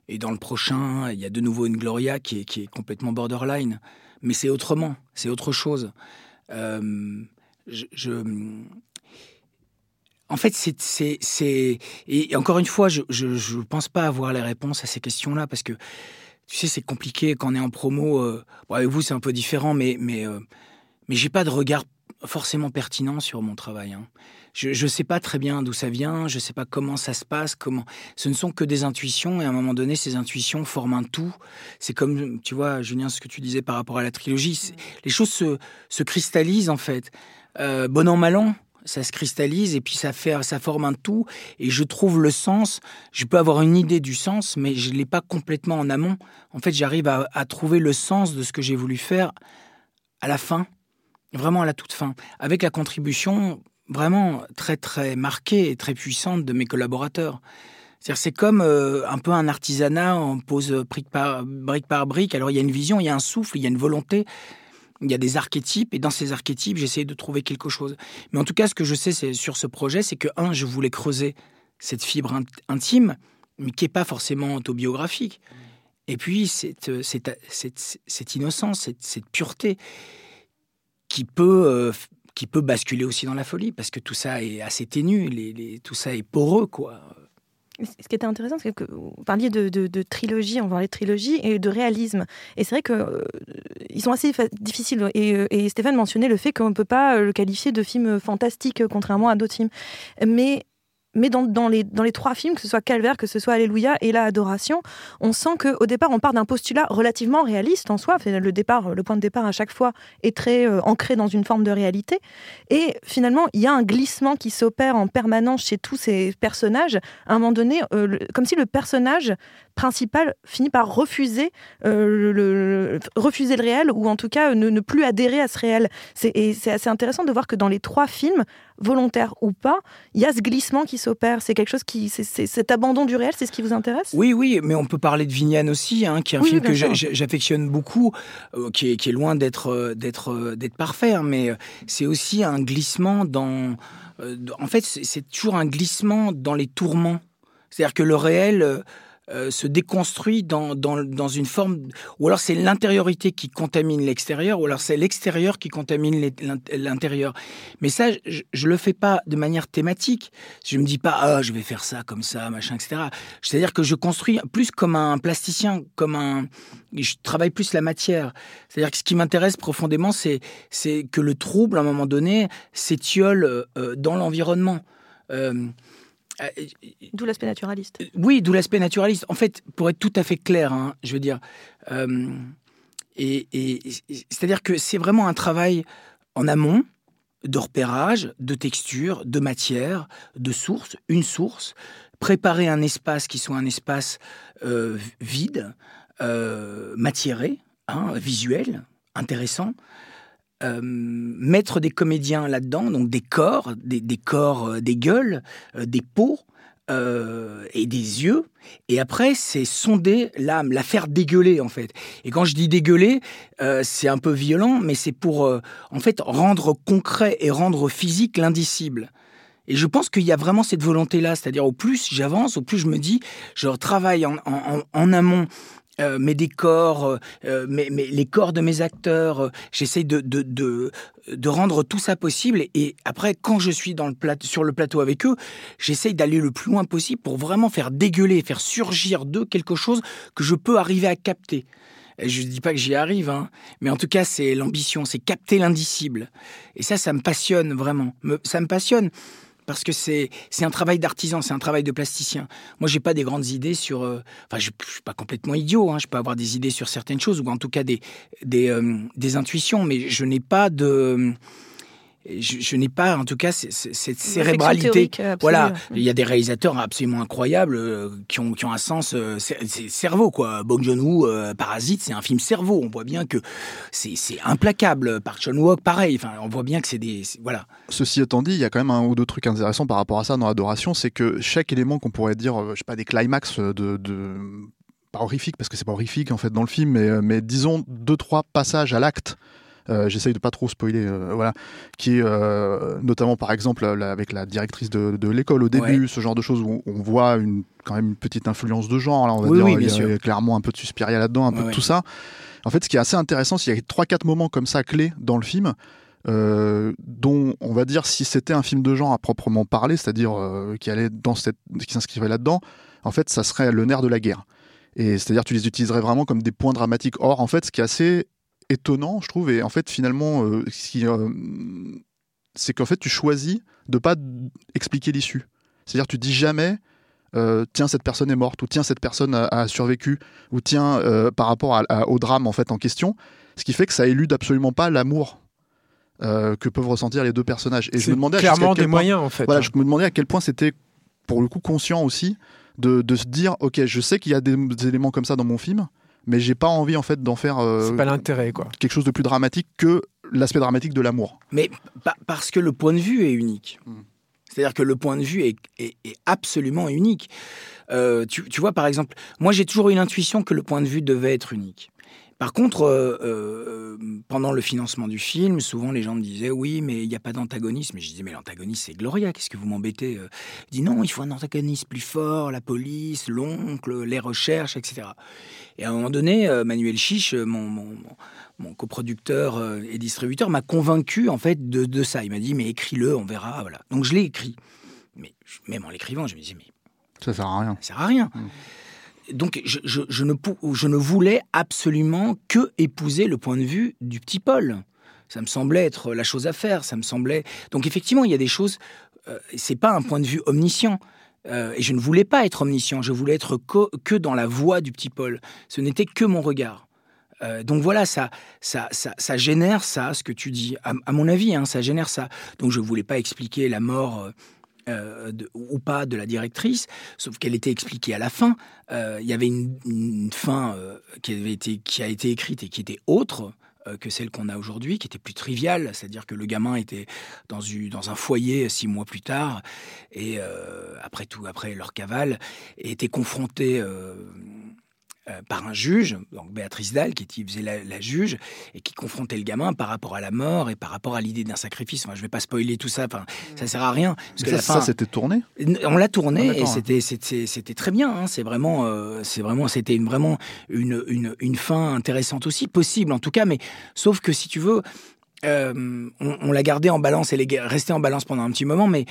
Et dans le prochain, il y a de nouveau une Gloria qui est, qui est complètement borderline. Mais c'est autrement, c'est autre chose. Euh, En fait, c'est... c'est- Et encore une fois, je ne pense pas avoir les réponses à ces questions-là parce que, tu sais, c'est compliqué quand on est en promo. euh, avec vous, c'est un peu différent, mais, mais, euh, mais j'ai pas de regard forcément pertinent sur mon travail. hein. Je ne sais pas très bien d'où ça vient, je sais pas comment ça se passe, comment. Ce ne sont que des intuitions et à un moment donné, ces intuitions forment un tout. C'est comme, tu vois, Julien, ce que tu disais par rapport à la trilogie. c'est- Les choses se, se cristallisent en fait. Euh, bon an, mal an, ça se cristallise et puis ça fait, ça forme un tout. Et je trouve le sens. Je peux avoir une idée du sens, mais je l'ai pas complètement en amont. En fait, j'arrive à, à trouver le sens de ce que j'ai voulu faire à la fin, vraiment à la toute fin, avec la contribution vraiment très très marquée et très puissante de mes collaborateurs. C'est comme euh, un peu un artisanat, on pose brique par, brique par brique. Alors il y a une vision, il y a un souffle, il y a une volonté, il y a des archétypes, et dans ces archétypes, j'essaie de trouver quelque chose. Mais en tout cas, ce que je sais sur ce projet, c'est que, un, je voulais creuser cette fibre int- intime, mais qui n'est pas forcément autobiographique. Et puis, cette, euh, innocence, cette, pureté qui peut, euh, qui peut basculer aussi dans la folie, parce que tout ça est assez ténu, tout ça est poreux, quoi. Ce qui était intéressant, c'est que vous parliez de, trilogie, on parlait de trilogie et de réalisme. Et c'est vrai que euh, sont assez difficiles. Et, euh, et Stéphane mentionnait le fait qu'on ne peut pas euh, le qualifier de film fantastique, euh, contrairement à d'autres films. Mais, mais dans, les, trois films, que ce soit Calvaire, que ce soit Alléluia et La Adoration, on sent qu'au départ, on part d'un postulat relativement réaliste en soi. Le, point de départ à chaque fois est très euh, ancré dans une forme de réalité. Et finalement, il y a un glissement qui s'opère en permanence chez tous ces personnages. À un moment donné, euh, comme si le personnage principal finit par refuser, euh, le, refuser le réel, ou en tout cas ne, plus adhérer à ce réel. C'est- assez intéressant de voir que dans les trois films, volontaires ou pas, il y a ce glissement qui s'opère. C'est quelque chose qui, c'est- cet abandon du réel, c'est ce qui vous intéresse? Oui, oui, mais on peut parler de Vignane aussi, hein, qui est un Oui, film que j'affectionne beaucoup, euh, qui, est, qui est loin d'être euh, d'être euh, d'être parfait, hein, mais c'est aussi un glissement dans. euh, dans- en fait, c'est c'est toujours un glissement dans les tourments. C'est-à-dire que le réel. Euh, se déconstruit dans, dans, dans une forme... Ou alors c'est l'intériorité qui contamine l'extérieur, ou alors c'est l'extérieur qui contamine l'intérieur. Mais ça, je, je le fais pas de manière thématique. Je me dis pas, ah, je vais faire ça comme ça, machin, etc. C'est-à-dire que je construis plus comme un plasticien, comme un. Je travaille plus la matière. C'est-à-dire que ce qui m'intéresse profondément, c'est c'est que le trouble, à un moment donné, s'étiole euh, dans l'environnement. Euh, D'où l'aspect naturaliste. oui, d'où l'aspect naturaliste. En fait, pour être tout à fait clair, hein, je veux dire, euh, et, et- et- c'est-à-dire que c'est vraiment un travail en amont de repérage, de texture, de matière, de source, une source, préparer un espace qui soit un espace euh, vide, euh, matiéré, hein, visuel, intéressant. Euh, mettre des comédiens là-dedans, donc des corps, des, des corps, euh, des gueules, euh, des peaux et des yeux. Et après, c'est sonder l'âme, la faire dégueuler en fait. Et quand je dis dégueuler, c'est un peu violent, mais c'est pour en fait rendre concret et rendre physique l'indicible. Et je pense qu'il y a vraiment cette volonté-là, c'est-à-dire au plus j'avance, au plus je me dis, je travaille en- en- en amont euh, mes décors, euh, euh, mes- les corps de mes acteurs, euh, j'essaie de, de, de, rendre tout ça possible. Et, après, quand je suis dans le sur le plateau avec eux, j'essaie d'aller le plus loin possible pour vraiment faire dégueuler, faire surgir d'eux quelque chose que je peux arriver à capter. Je ne dis pas que j'y arrive, hein, mais en tout cas, c'est l'ambition, c'est capter l'indicible. Et ça, ça me passionne vraiment. Me- ça me passionne parce que c'est un travail d'artisan, c'est un travail de plasticien. Moi, j'ai pas des grandes idées sur. euh, Enfin, je, je suis pas complètement idiot. Hein, je peux avoir des idées sur certaines choses ou en tout cas des des, euh, des intuitions, mais je n'ai pas de je, je n'ai pas, en tout cas, cette cérébralité. euh, absolue. Voilà, il y a des réalisateurs absolument incroyables euh, qui, ont, qui ont un sens, euh, cerveau quoi. Bong Joon-ho, euh, Parasite, c'est un film cerveau. On voit bien que c'est implacable. Par Chan Wook, pareil. Enfin, on voit bien que c'est des, c'est- voilà. Ceci étant dit, il y a quand même un ou deux trucs intéressants par rapport à ça dans Adoration, c'est que chaque élément qu'on pourrait dire, je sais pas, des climax de, de pas horrifique parce que c'est pas horrifique en fait dans le film, mais, mais disons deux trois passages à l'acte. Euh, J'essaye de pas trop spoiler, euh, voilà, qui est euh, notamment par exemple là, avec la directrice de, de l'école au début, Ouais. ce genre de choses où on voit une, quand même une petite influence de genre, là, on va Oui, dire, oui, il y a- clairement un peu de Suspiria là-dedans, un peu de tout ça. En fait, ce qui est assez intéressant, c'est qu'il y a trois quatre moments comme ça clés dans le film euh, dont on va dire si c'était un film de genre à proprement parler, c'est-à-dire euh, qui allait dans cette, qui s'inscrivait là-dedans, en fait, ça serait le nerf de la guerre. Et c'est-à-dire tu les utiliserais vraiment comme des points dramatiques. Or, en fait, ce qui est assez étonnant, je trouve, et en fait, finalement, euh, euh, c'est qu'en fait, tu choisis de pas expliquer l'issue. C'est-à-dire, tu dis jamais. euh, tiens cette personne est morte ou tiens cette personne a, a survécu ou tiens par rapport à- à- au drame en fait en question ce qui fait que ça élude absolument pas l'amour que peuvent ressentir les deux personnages. Et je me demandais clairement quel des point- moyens en fait. Voilà, je me demandais à quel point c'était pour le coup conscient aussi de, de se dire ok, je sais qu'il y a des, des éléments comme ça dans mon film, mais j'ai pas envie en fait d'en faire euh, C'est pas l'intérêt quoi. quelque chose de plus dramatique que l'aspect dramatique de l'amour. Mais pa- parce que le point de vue est unique. Mm. C'est-à-dire que le point de vue est, est- est absolument unique. Euh, tu, tu vois, par exemple, moi j'ai toujours eu une intuition que le point de vue devait être unique. Par contre, euh, euh, pendant le financement du film, souvent les gens me disaient oui, mais il n'y a pas d'antagonisme. Et je disais mais l'antagoniste c'est Gloria, qu'est-ce que vous m'embêtez euh? Il dit non, il faut un antagoniste plus fort, la police, l'oncle, les recherches, etc. Et à un moment donné, euh, Manuel Chiche, mon, mon, mon- mon coproducteur euh, et distributeur, m'a convaincu en fait de, de ça. Il m'a dit mais écris-le, on verra, voilà. Donc je l'ai écrit. Mais je- même en l'écrivant, je me disais mais Ça sert à rien. ça sert à rien. Donc je, ne, je ne voulais absolument que épouser le point de vue du petit Paul. Ça me semblait être la chose à faire. Ça me semblait. Donc effectivement, il y a des choses. euh, c'est pas un point de vue omniscient. Euh, et je ne voulais pas être omniscient. Je voulais être que dans la voix du petit Paul. Ce n'était que mon regard. Euh, donc voilà, ça, ça, ça, ça génère ça, ce que tu dis. À, à mon avis, hein, ça génère ça. Donc je voulais pas expliquer la mort. Euh, ou pas de la directrice, sauf qu'elle était expliquée à la fin. Euh, Il y avait une, fin euh, qui, avait été, qui a été écrite et qui était autre que celle qu'on a aujourd'hui, qui était plus triviale, c'est-à-dire que le gamin était dans, dans un foyer six mois plus tard, et après tout, après leur cavale, était confronté euh, par un juge, donc Béatrice Dalle, qui était- faisait la, la juge, et qui confrontait le gamin par rapport à la mort et par rapport à l'idée d'un sacrifice. Enfin, je ne vais pas spoiler tout ça, enfin, ça sert à rien. Parce que ça, fin, c'était tourné? on l'a tourné Ah, et c'était c'était c'était très bien. hein. C'est vraiment euh, c'est vraiment c'était une vraiment une, une une fin intéressante aussi possible en tout cas. Mais sauf que si tu veux. Euh, on, l'a gardé en balance, elle est restée en balance pendant un petit moment, mais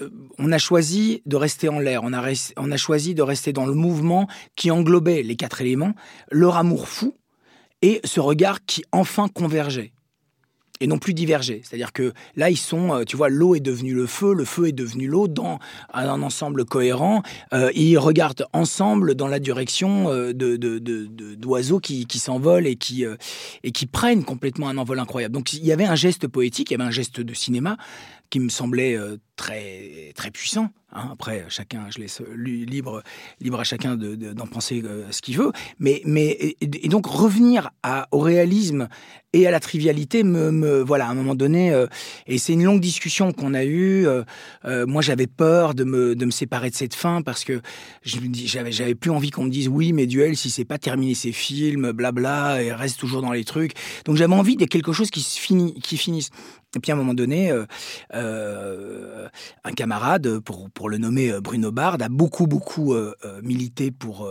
euh, on a choisi de rester en l'air. On on a choisi de rester dans le mouvement qui englobait les quatre éléments, leur amour fou et ce regard qui enfin convergeait et non plus diverger. C'est-à-dire que là, ils sont, euh, tu vois, l'eau est devenue le feu, le feu est devenu l'eau dans un, ensemble cohérent. Euh, ils regardent ensemble dans la direction euh, d'oiseaux qui, s'envolent et qui, et qui prennent complètement un envol incroyable. Donc il y avait un geste poétique, il y avait un geste de cinéma qui me semblait euh, très, très puissant. hein. Après, chacun, je laisse lui- libre, libre à chacun de- de- d'en penser euh, ce qu'il veut. Mais, mais et, donc revenir au réalisme et à la trivialité me, voilà à un moment donné euh, et c'est une longue discussion qu'on a eue euh, euh, moi j'avais peur de me de me séparer de cette fin parce que je j'avais j'avais plus envie qu'on me dise oui mais duel si c'est pas terminé ses films blabla et reste toujours dans les trucs donc j'avais envie de quelque chose qui se finit qui finisse et puis à un moment donné, euh, euh, un camarade, pour, pour le nommer euh, Bruno Bard, a beaucoup, beaucoup milité pour,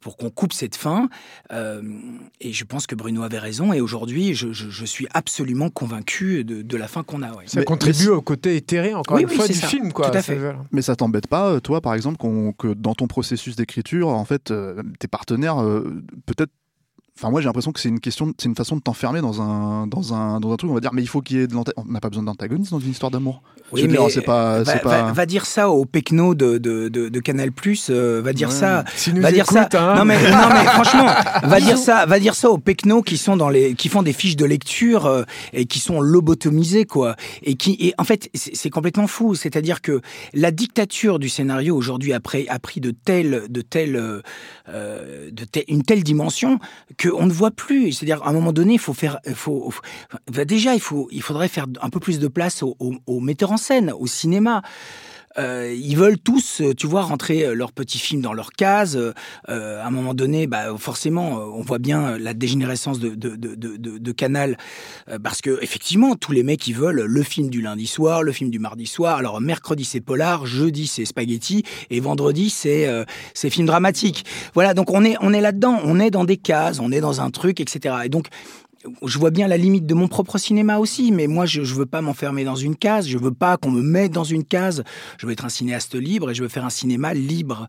pour qu'on coupe cette fin. Euh, et je pense que Bruno avait raison. Et aujourd'hui, je, je- je suis absolument convaincu de, de la fin qu'on a. ouais. Ça Mais- contribue au côté éthéré, encore Oui, une oui, fois, c'est du ça. film. Quoi. Tout à fait. Mais ça t'embête pas, toi, par exemple, que dans ton processus d'écriture, en fait, euh, tes partenaires, euh, peut-être Enfin, moi, j'ai l'impression que c'est une question, c'est une façon de t'enfermer dans un, dans un, dans un truc. On va dire, mais il faut qu'il y ait de l'antagoniste. On n'a pas besoin d'antagoniste dans une histoire d'amour. Oui, dire, c'est pas, va, pas. va- va dire ça au Pecno de, de, de, de Canal Plus, va dire Ouais. ça. Nous va dire ça. écoutent, hein. Non mais non mais <laughs> franchement, va dire ça, va dire ça aux Pecno qui sont dans les, qui font des fiches de lecture euh, et qui sont lobotomisés quoi. Et qui, et en fait, c'est complètement fou. C'est-à-dire que la dictature du scénario aujourd'hui après a pris de telle, de telle, euh, euh, de telle- une telle dimension qu'on ne voit plus. C'est-à-dire à un moment donné, il faut faire, déjà il faut, il faudrait faire un peu plus de place aux, aux metteurs en scène, au cinéma. Euh, ils veulent tous, euh, tu vois, rentrer euh, leur petit film dans leur case. Euh, euh, à un moment donné, bah, forcément, on voit bien la dégénérescence de, de, de, de, de- Canal, euh, parce que effectivement, tous les mecs ils veulent le film du lundi soir, le film du mardi soir. Alors mercredi c'est polar, jeudi c'est spaghetti, et vendredi c'est c'est film dramatique. Voilà, donc on est on est là-dedans, on est dans des cases, on est dans un truc, etc. Et donc je vois bien la limite de mon propre cinéma aussi, mais moi, je, je veux pas m'enfermer dans une case, je veux pas qu'on me mette dans une case. Je veux être un cinéaste libre et je veux faire un cinéma libre.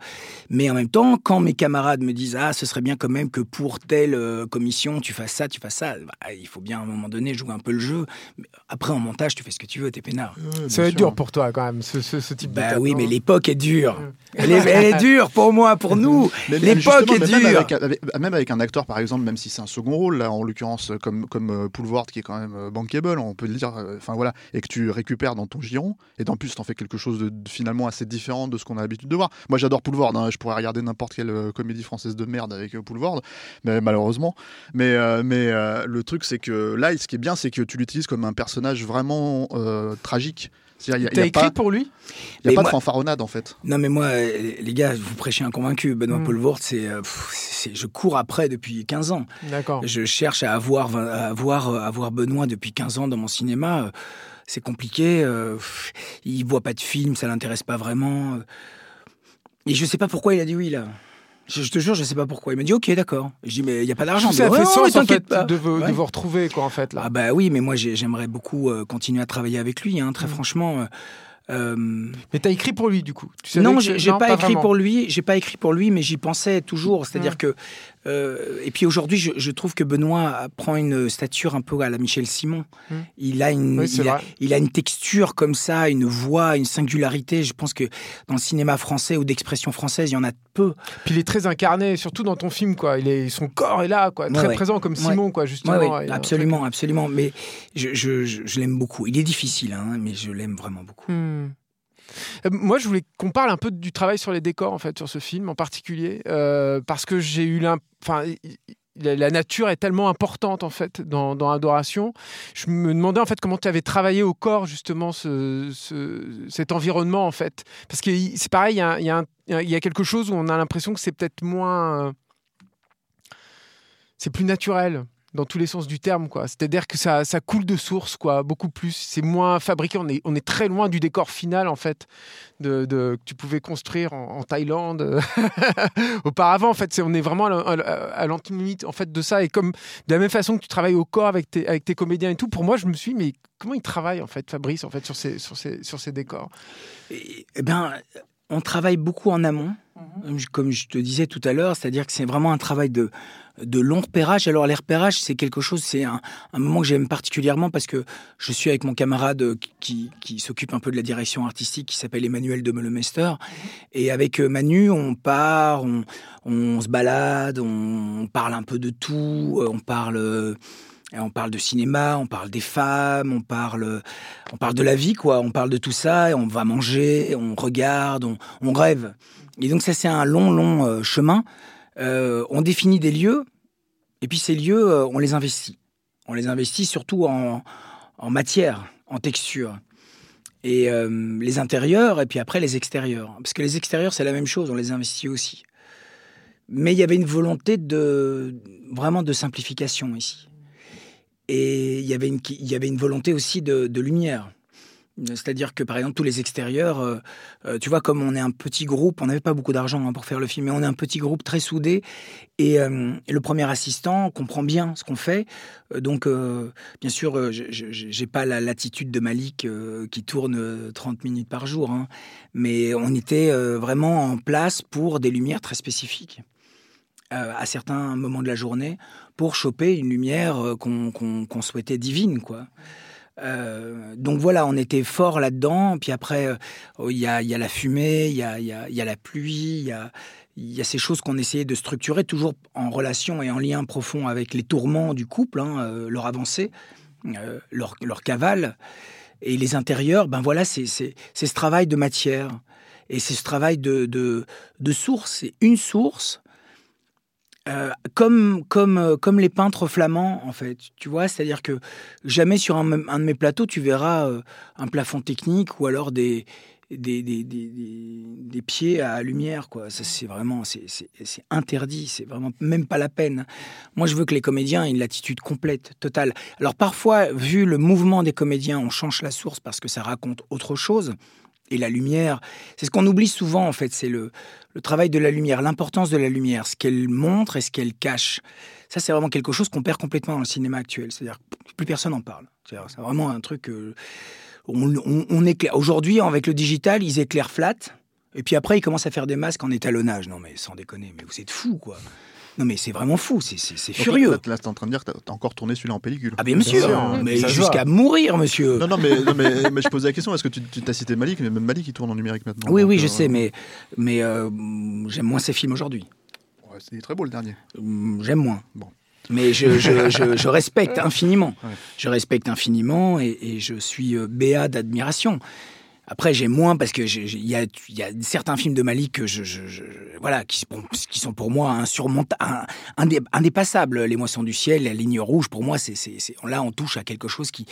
Mais en même temps, quand mes camarades me disent ah, ce serait bien quand même que pour telle euh, commission tu fasses ça, tu fasses ça, bah, il faut bien à un moment donné jouer un peu le jeu. Mais après en montage, tu fais ce que tu veux, t'es peinard. Ça va être dur pour toi quand même, ce, ce, ce type de Bah oui, mais l'époque est dure. Elle est, elle est dure pour moi, pour nous. <laughs> Même, L'époque est même dure. avec, avec- même avec un acteur, par exemple, même si c'est un second rôle, là, en l'occurrence, comme, comme euh, qui est quand même euh, bankable, on peut le dire, euh, enfin voilà, et que tu récupères dans ton giron, et en plus, t'en fais quelque chose de, finalement assez différent de ce qu'on a l'habitude de voir. Moi, j'adore Poulvord, hein, je pourrais regarder n'importe quelle comédie française de merde avec Poulvord, mais malheureusement. Mais, mais le truc, c'est que là, ce qui est bien, c'est que tu l'utilises comme un personnage vraiment tragique. T'as écrit pas, pour lui il y a Mais pas moi- de fanfaronnade, en fait. Non mais moi, euh, les gars, vous prêchez un convaincu. Benoît Mm. Paul Vort, c'est, euh, c'est- je cours après depuis 15 ans. D'accord. Je cherche à avoir, à avoir, à avoir Benoît depuis 15 ans dans mon cinéma. Euh, C'est compliqué. euh, Il voit pas de film, ça l'intéresse pas vraiment. Et je sais pas pourquoi il a dit oui là. Je, je te jure, je sais pas pourquoi. Il m'a dit ok, d'accord. Je dis mais il y a pas d'argent. ça fait sens en fait pas. de, vous, de Ouais. vous retrouver quoi en fait là. Ah bah oui, mais moi j'ai- j'aimerais beaucoup euh, continuer à travailler avec lui. Hein, très Mm. franchement. euh, euh, Mais t'as écrit pour lui du coup? Tu non, j'ai pas, écrit vraiment. pour lui. J'ai pas écrit pour lui, mais j'y pensais toujours. C'est-à-dire Mm. que euh, et puis aujourd'hui, je, je trouve que Benoît prend une stature un peu à la Michel Simon. Mm. Il a une, Oui, c'est il, a, vrai. il a une texture comme ça, une voix, une singularité. Je pense que dans le cinéma français ou d'expression française, il y en a peu. Puis il est très incarné, surtout dans ton film quoi. Il est, son corps est là quoi, très Ouais, présent comme Ouais. Simon quoi justement. Un absolument, absolument. Mais je, je, je, je l'aime beaucoup. Il est difficile, hein, mais je l'aime vraiment beaucoup. Hmm. Euh, Moi, je voulais qu'on parle un peu du travail sur les décors, en fait, sur ce film en particulier, euh, parce que j'ai eu l'imp... Enfin, i- i- la nature est tellement importante en fait dans, dans Adoration. Je me demandais en fait comment tu avais travaillé au corps justement ce, ce- cet environnement en fait, parce que c'est pareil, il y y a quelque chose où on a l'impression que c'est peut-être moins, euh, c'est plus naturel dans tous les sens du terme quoi. C'est-à-dire que ça, ça coule de source quoi, beaucoup plus. C'est moins fabriqué. On est, on est très loin du décor final en fait de, de- que tu pouvais construire en, Thaïlande <laughs> auparavant. En fait, on est vraiment à, à, en fait de ça. Et comme de la même façon que tu travailles au corps avec tes, avec tes comédiens et tout, pour moi, je me suis dit, mais comment il travaille en fait, Fabrice, en fait, sur ces, sur ces, sur ces décors? Eh ben, on travaille beaucoup en amont, comme je te disais tout à l'heure, c'est-à-dire que c'est vraiment un travail de, de long repérage. Alors, les repérages, c'est quelque chose, c'est un, un moment que j'aime particulièrement parce que je suis avec mon camarade euh, qui, qui s'occupe un peu de la direction artistique qui s'appelle Emmanuel de Melemester. Et avec euh, Manu, on part, on, on se balade, on parle un peu de tout, euh, on parle. On parle de cinéma, on parle des femmes, on parle, on parle de la vie, quoi. On parle de tout ça, et on va manger, on regarde, on, rêve. Et donc ça, c'est un long, long euh, chemin. Euh, on définit des lieux, et puis ces lieux, euh, on les investit. On les investit surtout en, matière, en texture. Et les intérieurs, et puis après les extérieurs. Parce que les extérieurs, c'est la même chose, on les investit aussi. Mais il y avait une volonté de vraiment de simplification ici. Et il y avait une, volonté aussi de, lumière. C'est-à-dire que, par exemple, tous les extérieurs, euh, euh, tu vois, comme on est un petit groupe, on n'avait pas beaucoup d'argent hein, pour faire le film, mais on est un petit groupe très soudé. Et, euh, le premier assistant comprend bien ce qu'on fait. Donc, bien sûr, j'ai pas la latitude de Malik qui tourne euh, 30 minutes par jour, hein, mais on était vraiment en place pour des lumières très spécifiques. Euh, à certains moments de la journée pour choper une lumière euh, qu'on souhaitait divine, quoi. Euh, donc voilà, on était fort là-dedans. Puis après, il y, a, la fumée, il y a, la pluie, il y a, ces choses qu'on essayait de structurer, toujours en relation et en lien profond avec les tourments du couple, hein, leur avancée, leur, leur, cavale. Et les intérieurs, ben voilà, c'est ce travail de matière. Et c'est ce travail de, de, de source. C'est une source euh, comme, comme, euh, comme les peintres flamands, en fait. Tu vois, c'est-à-dire que jamais sur un, de mes plateaux, tu verras euh, un plafond technique ou alors des, des, des, des, des pieds à lumière, quoi. Ça, c'est vraiment, c'est interdit, c'est vraiment même pas la peine. Moi, je veux que les comédiens aient une latitude complète, totale. Alors, parfois, vu le mouvement des comédiens, on change la source parce que ça raconte autre chose et la lumière. C'est ce qu'on oublie souvent, en fait, c'est le, travail de la lumière, l'importance de la lumière, ce qu'elle montre et ce qu'elle cache. Ça, c'est vraiment quelque chose qu'on perd complètement dans le cinéma actuel. C'est-à-dire que plus personne n'en parle. C'est vraiment un truc. on, on, éclaire. Aujourd'hui, avec le digital, ils éclairent flat. Et puis après, ils commencent à faire des masques en étalonnage. Non, mais sans déconner, mais vous êtes fous, quoi. Non, mais c'est vraiment fou, c'est furieux. Là, là tu es en train de dire que tu as encore tourné celui-là en pellicule. Ah, bien, sûr, mais jusqu'à mourir, monsieur. Non, non, mais, <laughs> mais, je posais la question est-ce que tu, t'as cité Malik, mais même Malik, il tourne en numérique maintenant. Oui, oui, je euh, sais, mais, mais euh, j'aime moins ses films aujourd'hui. Ouais, c'est très beau le dernier. Mm, j'aime moins. Bon. Mais je, je, je, respecte <laughs> infiniment. Je respecte infiniment et, et je suis euh, béat d'admiration. Après, j'ai moins parce que il y a, certains films de Malik que voilà qui, sont pour moi insurmontables, indépassables. Les Moissons du ciel, la ligne rouge, pour moi, c'est là on touche à quelque chose qui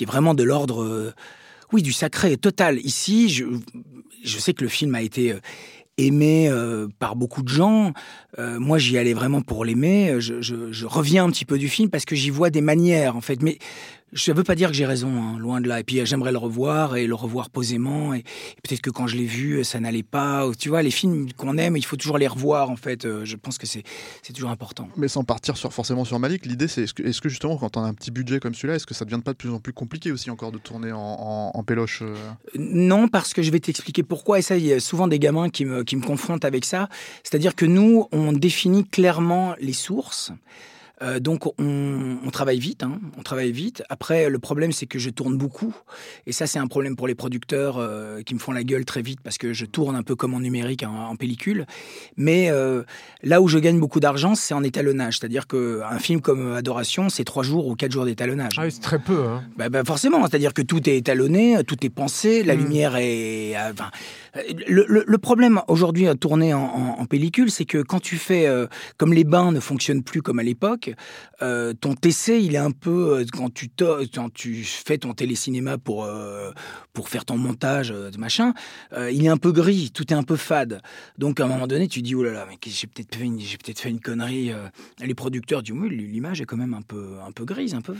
est vraiment de l'ordre, euh, oui, du sacré total. Ici, je, sais que le film a été euh, aimé euh, par beaucoup de gens. moi, j'y allais vraiment pour l'aimer. Je, je, je, reviens un petit peu du film parce que j'y vois des manières, en fait. Mais je ne veux pas dire que j'ai raison, hein, loin de là. Et puis euh, j'aimerais le revoir et le revoir posément. Et, peut-être que quand je l'ai vu, euh, ça n'allait pas. Tu vois, les films qu'on aime, il faut toujours les revoir. En fait, euh, je pense que c'est toujours important. Mais sans partir sur, forcément sur Malik, l'idée c'est est-ce que, est que, justement quand on a un petit budget comme celui-là, est-ce que ça devient pas de plus en plus compliqué aussi encore de tourner en, en, péloche Non, parce que je vais t'expliquer pourquoi. Et ça, il y a souvent des gamins qui me, qui me confrontent avec ça. C'est-à-dire que nous, on définit clairement les sources. Euh, donc on, travaille vite, hein, on travaille vite. Après, le problème c'est que je tourne beaucoup, et ça c'est un problème pour les producteurs euh, qui me font la gueule très vite parce que je tourne un peu comme en numérique, en, pellicule. Mais euh, là où je gagne beaucoup d'argent, c'est en étalonnage, c'est-à-dire qu'un film comme Adoration, c'est trois jours ou quatre jours d'étalonnage. Ah c'est très peu. Hein. Bah, bah, forcément, c'est-à-dire que tout est étalonné, tout est pensé, la hmm. lumière est. Enfin, le, problème aujourd'hui à tourner en, pellicule, c'est que quand tu fais, comme les bains ne fonctionnent plus comme à l'époque, euh, ton TC, il est un peu euh, quand tu fais ton télécinéma pour euh, pour faire ton montage, machin, il est un peu gris, tout est un peu fade. Donc à un moment donné, tu dis oh là là, mais j'ai peut-être fait une peut-être une connerie. les producteurs disent oui, l'image est quand même un peu un peu grise, un peu.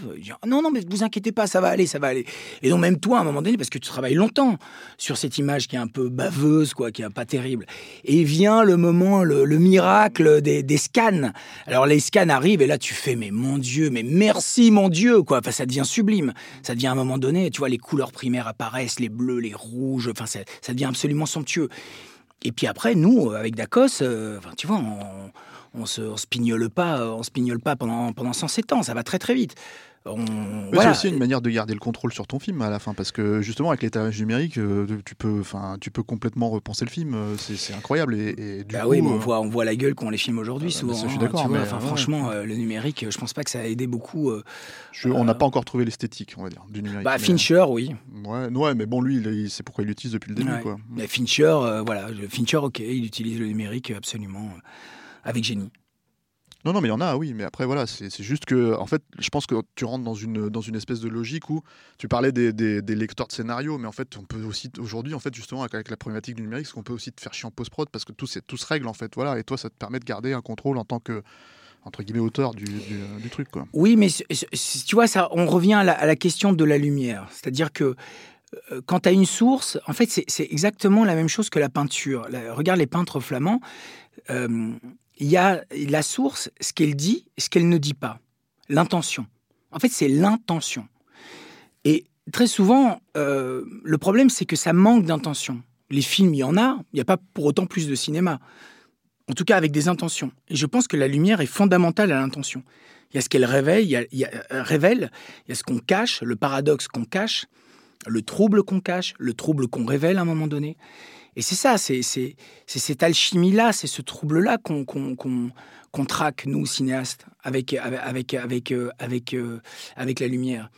non non, mais vous inquiétez pas, ça va aller, ça va aller. Et donc même toi, à un moment donné, parce que tu travailles longtemps sur cette image qui est un peu baveuse, quoi, qui est pas terrible. Et vient le moment, le, miracle des, des scans. Alors les scans arrivent et là tu fais, mais mon Dieu, mais merci mon Dieu, quoi. Ça devient sublime. Ça devient à un moment donné, tu vois, les couleurs primaires apparaissent, les bleus, les rouges, enfin, ça, devient absolument somptueux. Et puis après, nous, avec Dacos, euh, tu vois, on, on se, on pignole pas, on se pas pendant, pendant 107 ans, ça va très très vite. C'est aussi une manière de garder le contrôle sur ton film à la fin, parce que justement avec l'étalage numérique, euh, tu peux, enfin, tu peux complètement repenser le film. Euh, c'est incroyable. Et, bah oui, on euh, voit, on voit la gueule qu'ont les films aujourd'hui. Ah, souvent, je suis hein, franchement, le numérique, je pense pas que ça a aidé beaucoup. on n'a pas encore trouvé l'esthétique, on va dire, du numérique. Bah, Fincher, oui. Ouais, ouais, mais bon, lui, c'est pourquoi il l'utilise depuis le début, quoi. Mais Fincher, voilà, Fincher, ok, il utilise le numérique absolument avec génie. Non, non, mais il y en a, oui. Mais après, voilà, c'est juste que, en fait, je pense que tu rentres dans une, dans une espèce de logique où tu parlais des, lecteurs de scénarios, mais en fait, on peut aussi, aujourd'hui, en fait, justement, avec, la problématique du numérique, c'est qu'on peut aussi te faire chier en post-prod parce que tout, tout se règle, en fait. Voilà. Et toi, ça te permet de garder un contrôle en tant que entre guillemets auteur du, du, truc quoi. Oui, mais tu vois ça, on revient à la, question de la lumière, c'est-à-dire que euh, quand tu as une source, en fait, c'est exactement la même chose que la peinture. regarde les peintres flamands. Euh, il y a la source, ce qu'elle dit, ce qu'elle ne dit pas. L'intention. En fait, c'est l'intention. Et très souvent, euh, le problème, c'est que ça manque d'intention. Les films, il y en a, il n'y a pas pour autant plus de cinéma. En tout cas, avec des intentions. Et je pense que la lumière est fondamentale à l'intention. Il y a ce qu'elle révèle, il y a, euh, révèle, il y a ce qu'on cache, le paradoxe qu'on cache, le trouble qu'on cache, le trouble qu'on révèle à un moment donné. Et c'est ça, c'est cette alchimie-là, c'est ce trouble-là qu'on traque, nous, cinéastes, euh, euh, avec la lumière.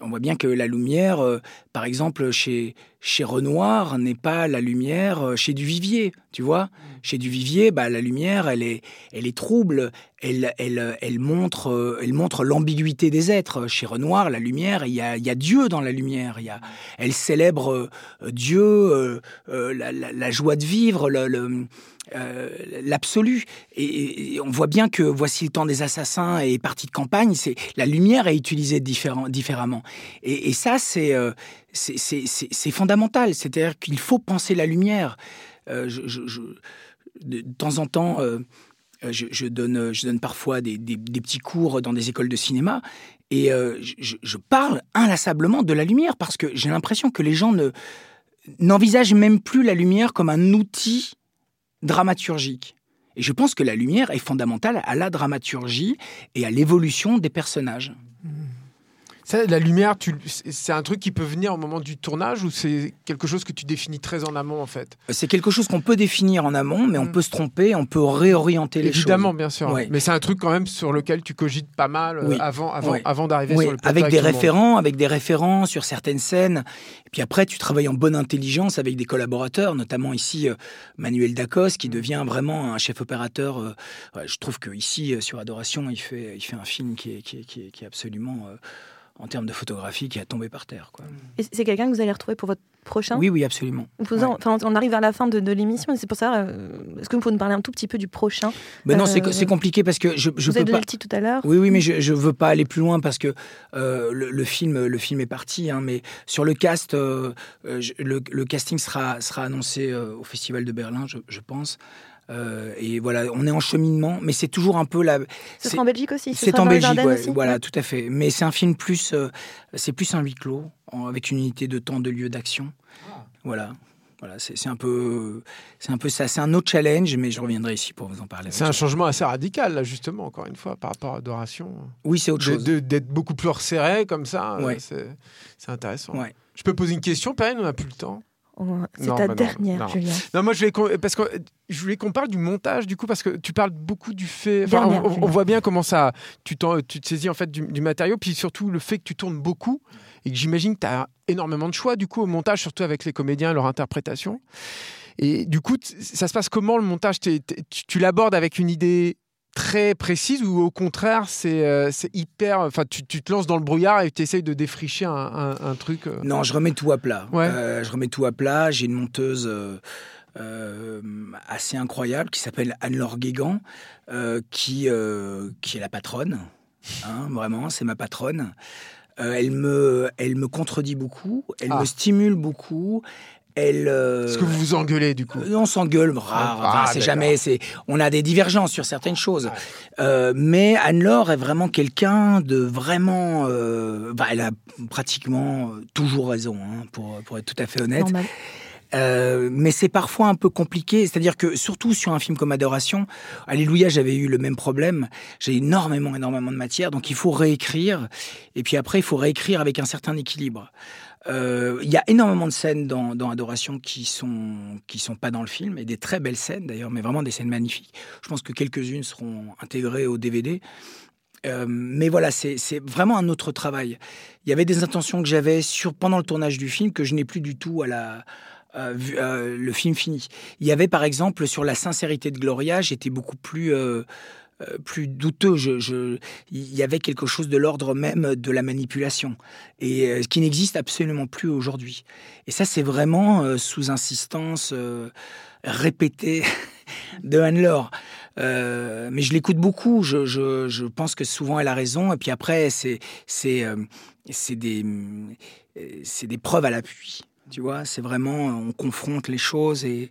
On voit bien que la lumière, euh, par exemple, chez, chez Renoir, n'est pas la lumière euh, chez Duvivier, tu vois. Chez Duvivier, bah, la lumière, elle est, elle est trouble, elle, elle, elle montre, euh, elle montre l'ambiguïté des êtres. Chez Renoir, la lumière, il y a, il y a Dieu dans la lumière. Il y a, elle célèbre euh, Dieu, euh, euh, la, la- la joie de vivre, le- le, euh, l'absolu. Et, et on voit bien que Voici le temps des assassins et Partie de campagne, c'est la lumière est utilisée différemment. Et, et ça, c'est euh, c'est- c'est C'est-à-dire qu'il faut penser la lumière. Euh, je- de, temps en temps, euh, je, donne, parfois des, petits cours dans des écoles de cinéma et euh, je, je parle inlassablement de la lumière parce que j'ai l'impression que les gens ne n'envisagent même plus la lumière comme un outil dramaturgique. Et je pense que la lumière est fondamentale à la dramaturgie et à l'évolution des personnages. Ça, la lumière, c'est un truc qui peut venir au moment du tournage ou c'est quelque chose que tu définis très en amont en fait? C'est quelque chose qu'on peut définir en amont, mais on Mm. peut se tromper, on peut réorienter les Évidemment, choses. bien sûr. Ouais. Mais c'est un truc quand même sur lequel tu cogites pas mal euh, Oui. avant, avant, Ouais. avant d'arriver sur le plateau avec des référents, avec des référents sur certaines scènes. Et puis après, tu travailles en bonne intelligence avec des collaborateurs, notamment ici euh, Manuel Dacos, qui devient vraiment un chef opérateur. euh, je trouve que ici euh, sur Adoration, il fait, il fait un film qui est, qui est, qui est- qui est absolument, euh, en termes de photographie, qui a tombé par terre. Quoi. Et c'est quelqu'un que vous allez retrouver pour votre prochain? Oui, oui, absolument. Vous Ouais. en- enfin, on arrive vers la fin de, de l'émission, et c'est pour ça. euh, Est-ce que vous pouvez nous parler un tout petit peu du prochain? Mais non, c'est Euh, c'est compliqué parce que je, vous peux avez pas. le titre tout à l'heure. Oui, oui, mais je, je veux pas aller plus loin parce que euh, le, le film, le film est parti. hein, mais sur le cast, je- le, le casting sera, sera annoncé au Festival de Berlin, je, je pense. Euh, et voilà, on est en cheminement, mais c'est toujours un peu la. Ce c'est- sera en Belgique aussi. ce C'est sera en Belgique, ouais, aussi voilà, tout à fait. Mais c'est un film plus, euh, c'est plus un huis clos, en- avec une unité de temps, de lieu d'action. Ah. Voilà. Voilà, c'est un peu, c'est un peu ça. C'est un autre challenge, mais je reviendrai ici pour vous en parler. C'est un changement assez radical, là, justement, encore une fois, par rapport à Adoration. Oui, c'est autre De- chose. D'être beaucoup plus resserré comme ça, Ouais. c'est c'est intéressant. Ouais. Je peux poser une question, Perrine On n'a plus le temps. Oh, C'est ta bah dernière, non. Julien. Non, moi je voulais qu'on- parce que je voulais qu'on parle du montage du coup parce que tu parles beaucoup du fait. Enfin, Dernière, on, voit bien comment ça. Tu, te saisis en fait du, du matériau, puis surtout le fait que tu tournes beaucoup et que j'imagine que tu as énormément de choix du coup au montage, surtout avec les comédiens, leur interprétation. Et du coup, ça se passe comment le montage? Tu l'abordes avec une idée très précise ou au contraire c'est euh, hyper. Enfin, tu, tu te lances dans le brouillard et tu essayes de défricher un, un- un truc. euh. Non, je remets tout à plat. Ouais. Euh, je remets tout à plat. J'ai une monteuse euh, assez incroyable qui s'appelle Anne-Laure Guégan, qui, qui est la patronne. Hein, vraiment, c'est ma patronne. Elle, me, elle me contredit beaucoup, elle Ah. me stimule beaucoup. Elle, euh, Est-ce que vous vous engueulez du coup euh, On s'engueule, rare. Ah, enfin, c'est jamais. C'est. On a des divergences sur certaines choses, Euh, mais Anne-Laure est vraiment quelqu'un de vraiment. euh, bah, elle a pratiquement toujours raison, hein, pour pour être tout à fait honnête. Normal. Euh, mais c'est parfois un peu compliqué. C'est-à-dire que surtout sur un film comme Adoration, Alléluia, j'avais eu le même problème. J'ai énormément, énormément de matière, donc il faut réécrire. Et puis après, il faut réécrire avec un certain équilibre. Euh, Il y a énormément de scènes dans, Adoration qui sont qui sont pas dans le film et des très belles scènes d'ailleurs, mais vraiment des scènes magnifiques. Je pense que quelques-unes seront intégrées au DVD. Euh, mais voilà, c'est vraiment un autre travail. Il y avait des intentions que j'avais sur pendant le tournage du film que je n'ai plus du tout à la le film fini. Il y avait par exemple sur la sincérité de Gloria, j'étais beaucoup plus euh, plus douteux. Il y avait quelque chose de l'ordre même de la manipulation et euh, qui n'existe absolument plus aujourd'hui. Et ça, c'est vraiment euh, sous insistance euh, répétée <laughs> de Anne-Laure. Euh, mais je l'écoute beaucoup. Je, pense que souvent elle a raison. Et puis après, euh, euh, c'est des preuves à l'appui. Tu vois, c'est vraiment on confronte les choses et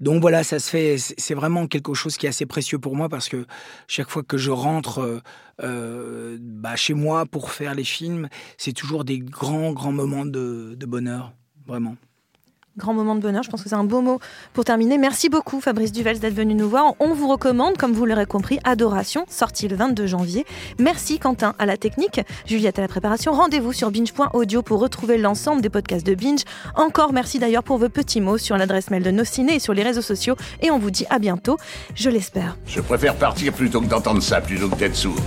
donc voilà, ça se fait. C'est vraiment quelque chose qui est assez précieux pour moi parce que chaque fois que je rentre euh, euh, bah, chez moi pour faire les films, c'est toujours des grands grands moments de bonheur, vraiment. Grand moment de bonheur, je pense que c'est un beau mot pour terminer. Merci beaucoup Fabrice Duvels d'être venu nous voir. On vous recommande, comme vous l'aurez compris, Adoration, sorti le 22 janvier. Merci Quentin à la technique, Juliette à la préparation. Rendez-vous sur binge.audio pour retrouver l'ensemble des podcasts de Binge. Encore merci d'ailleurs pour vos petits mots sur l'adresse mail de nos ciné et sur les réseaux sociaux. Et on vous dit à bientôt, je l'espère. Je préfère partir plutôt que d'entendre ça, plutôt que d'être sourd.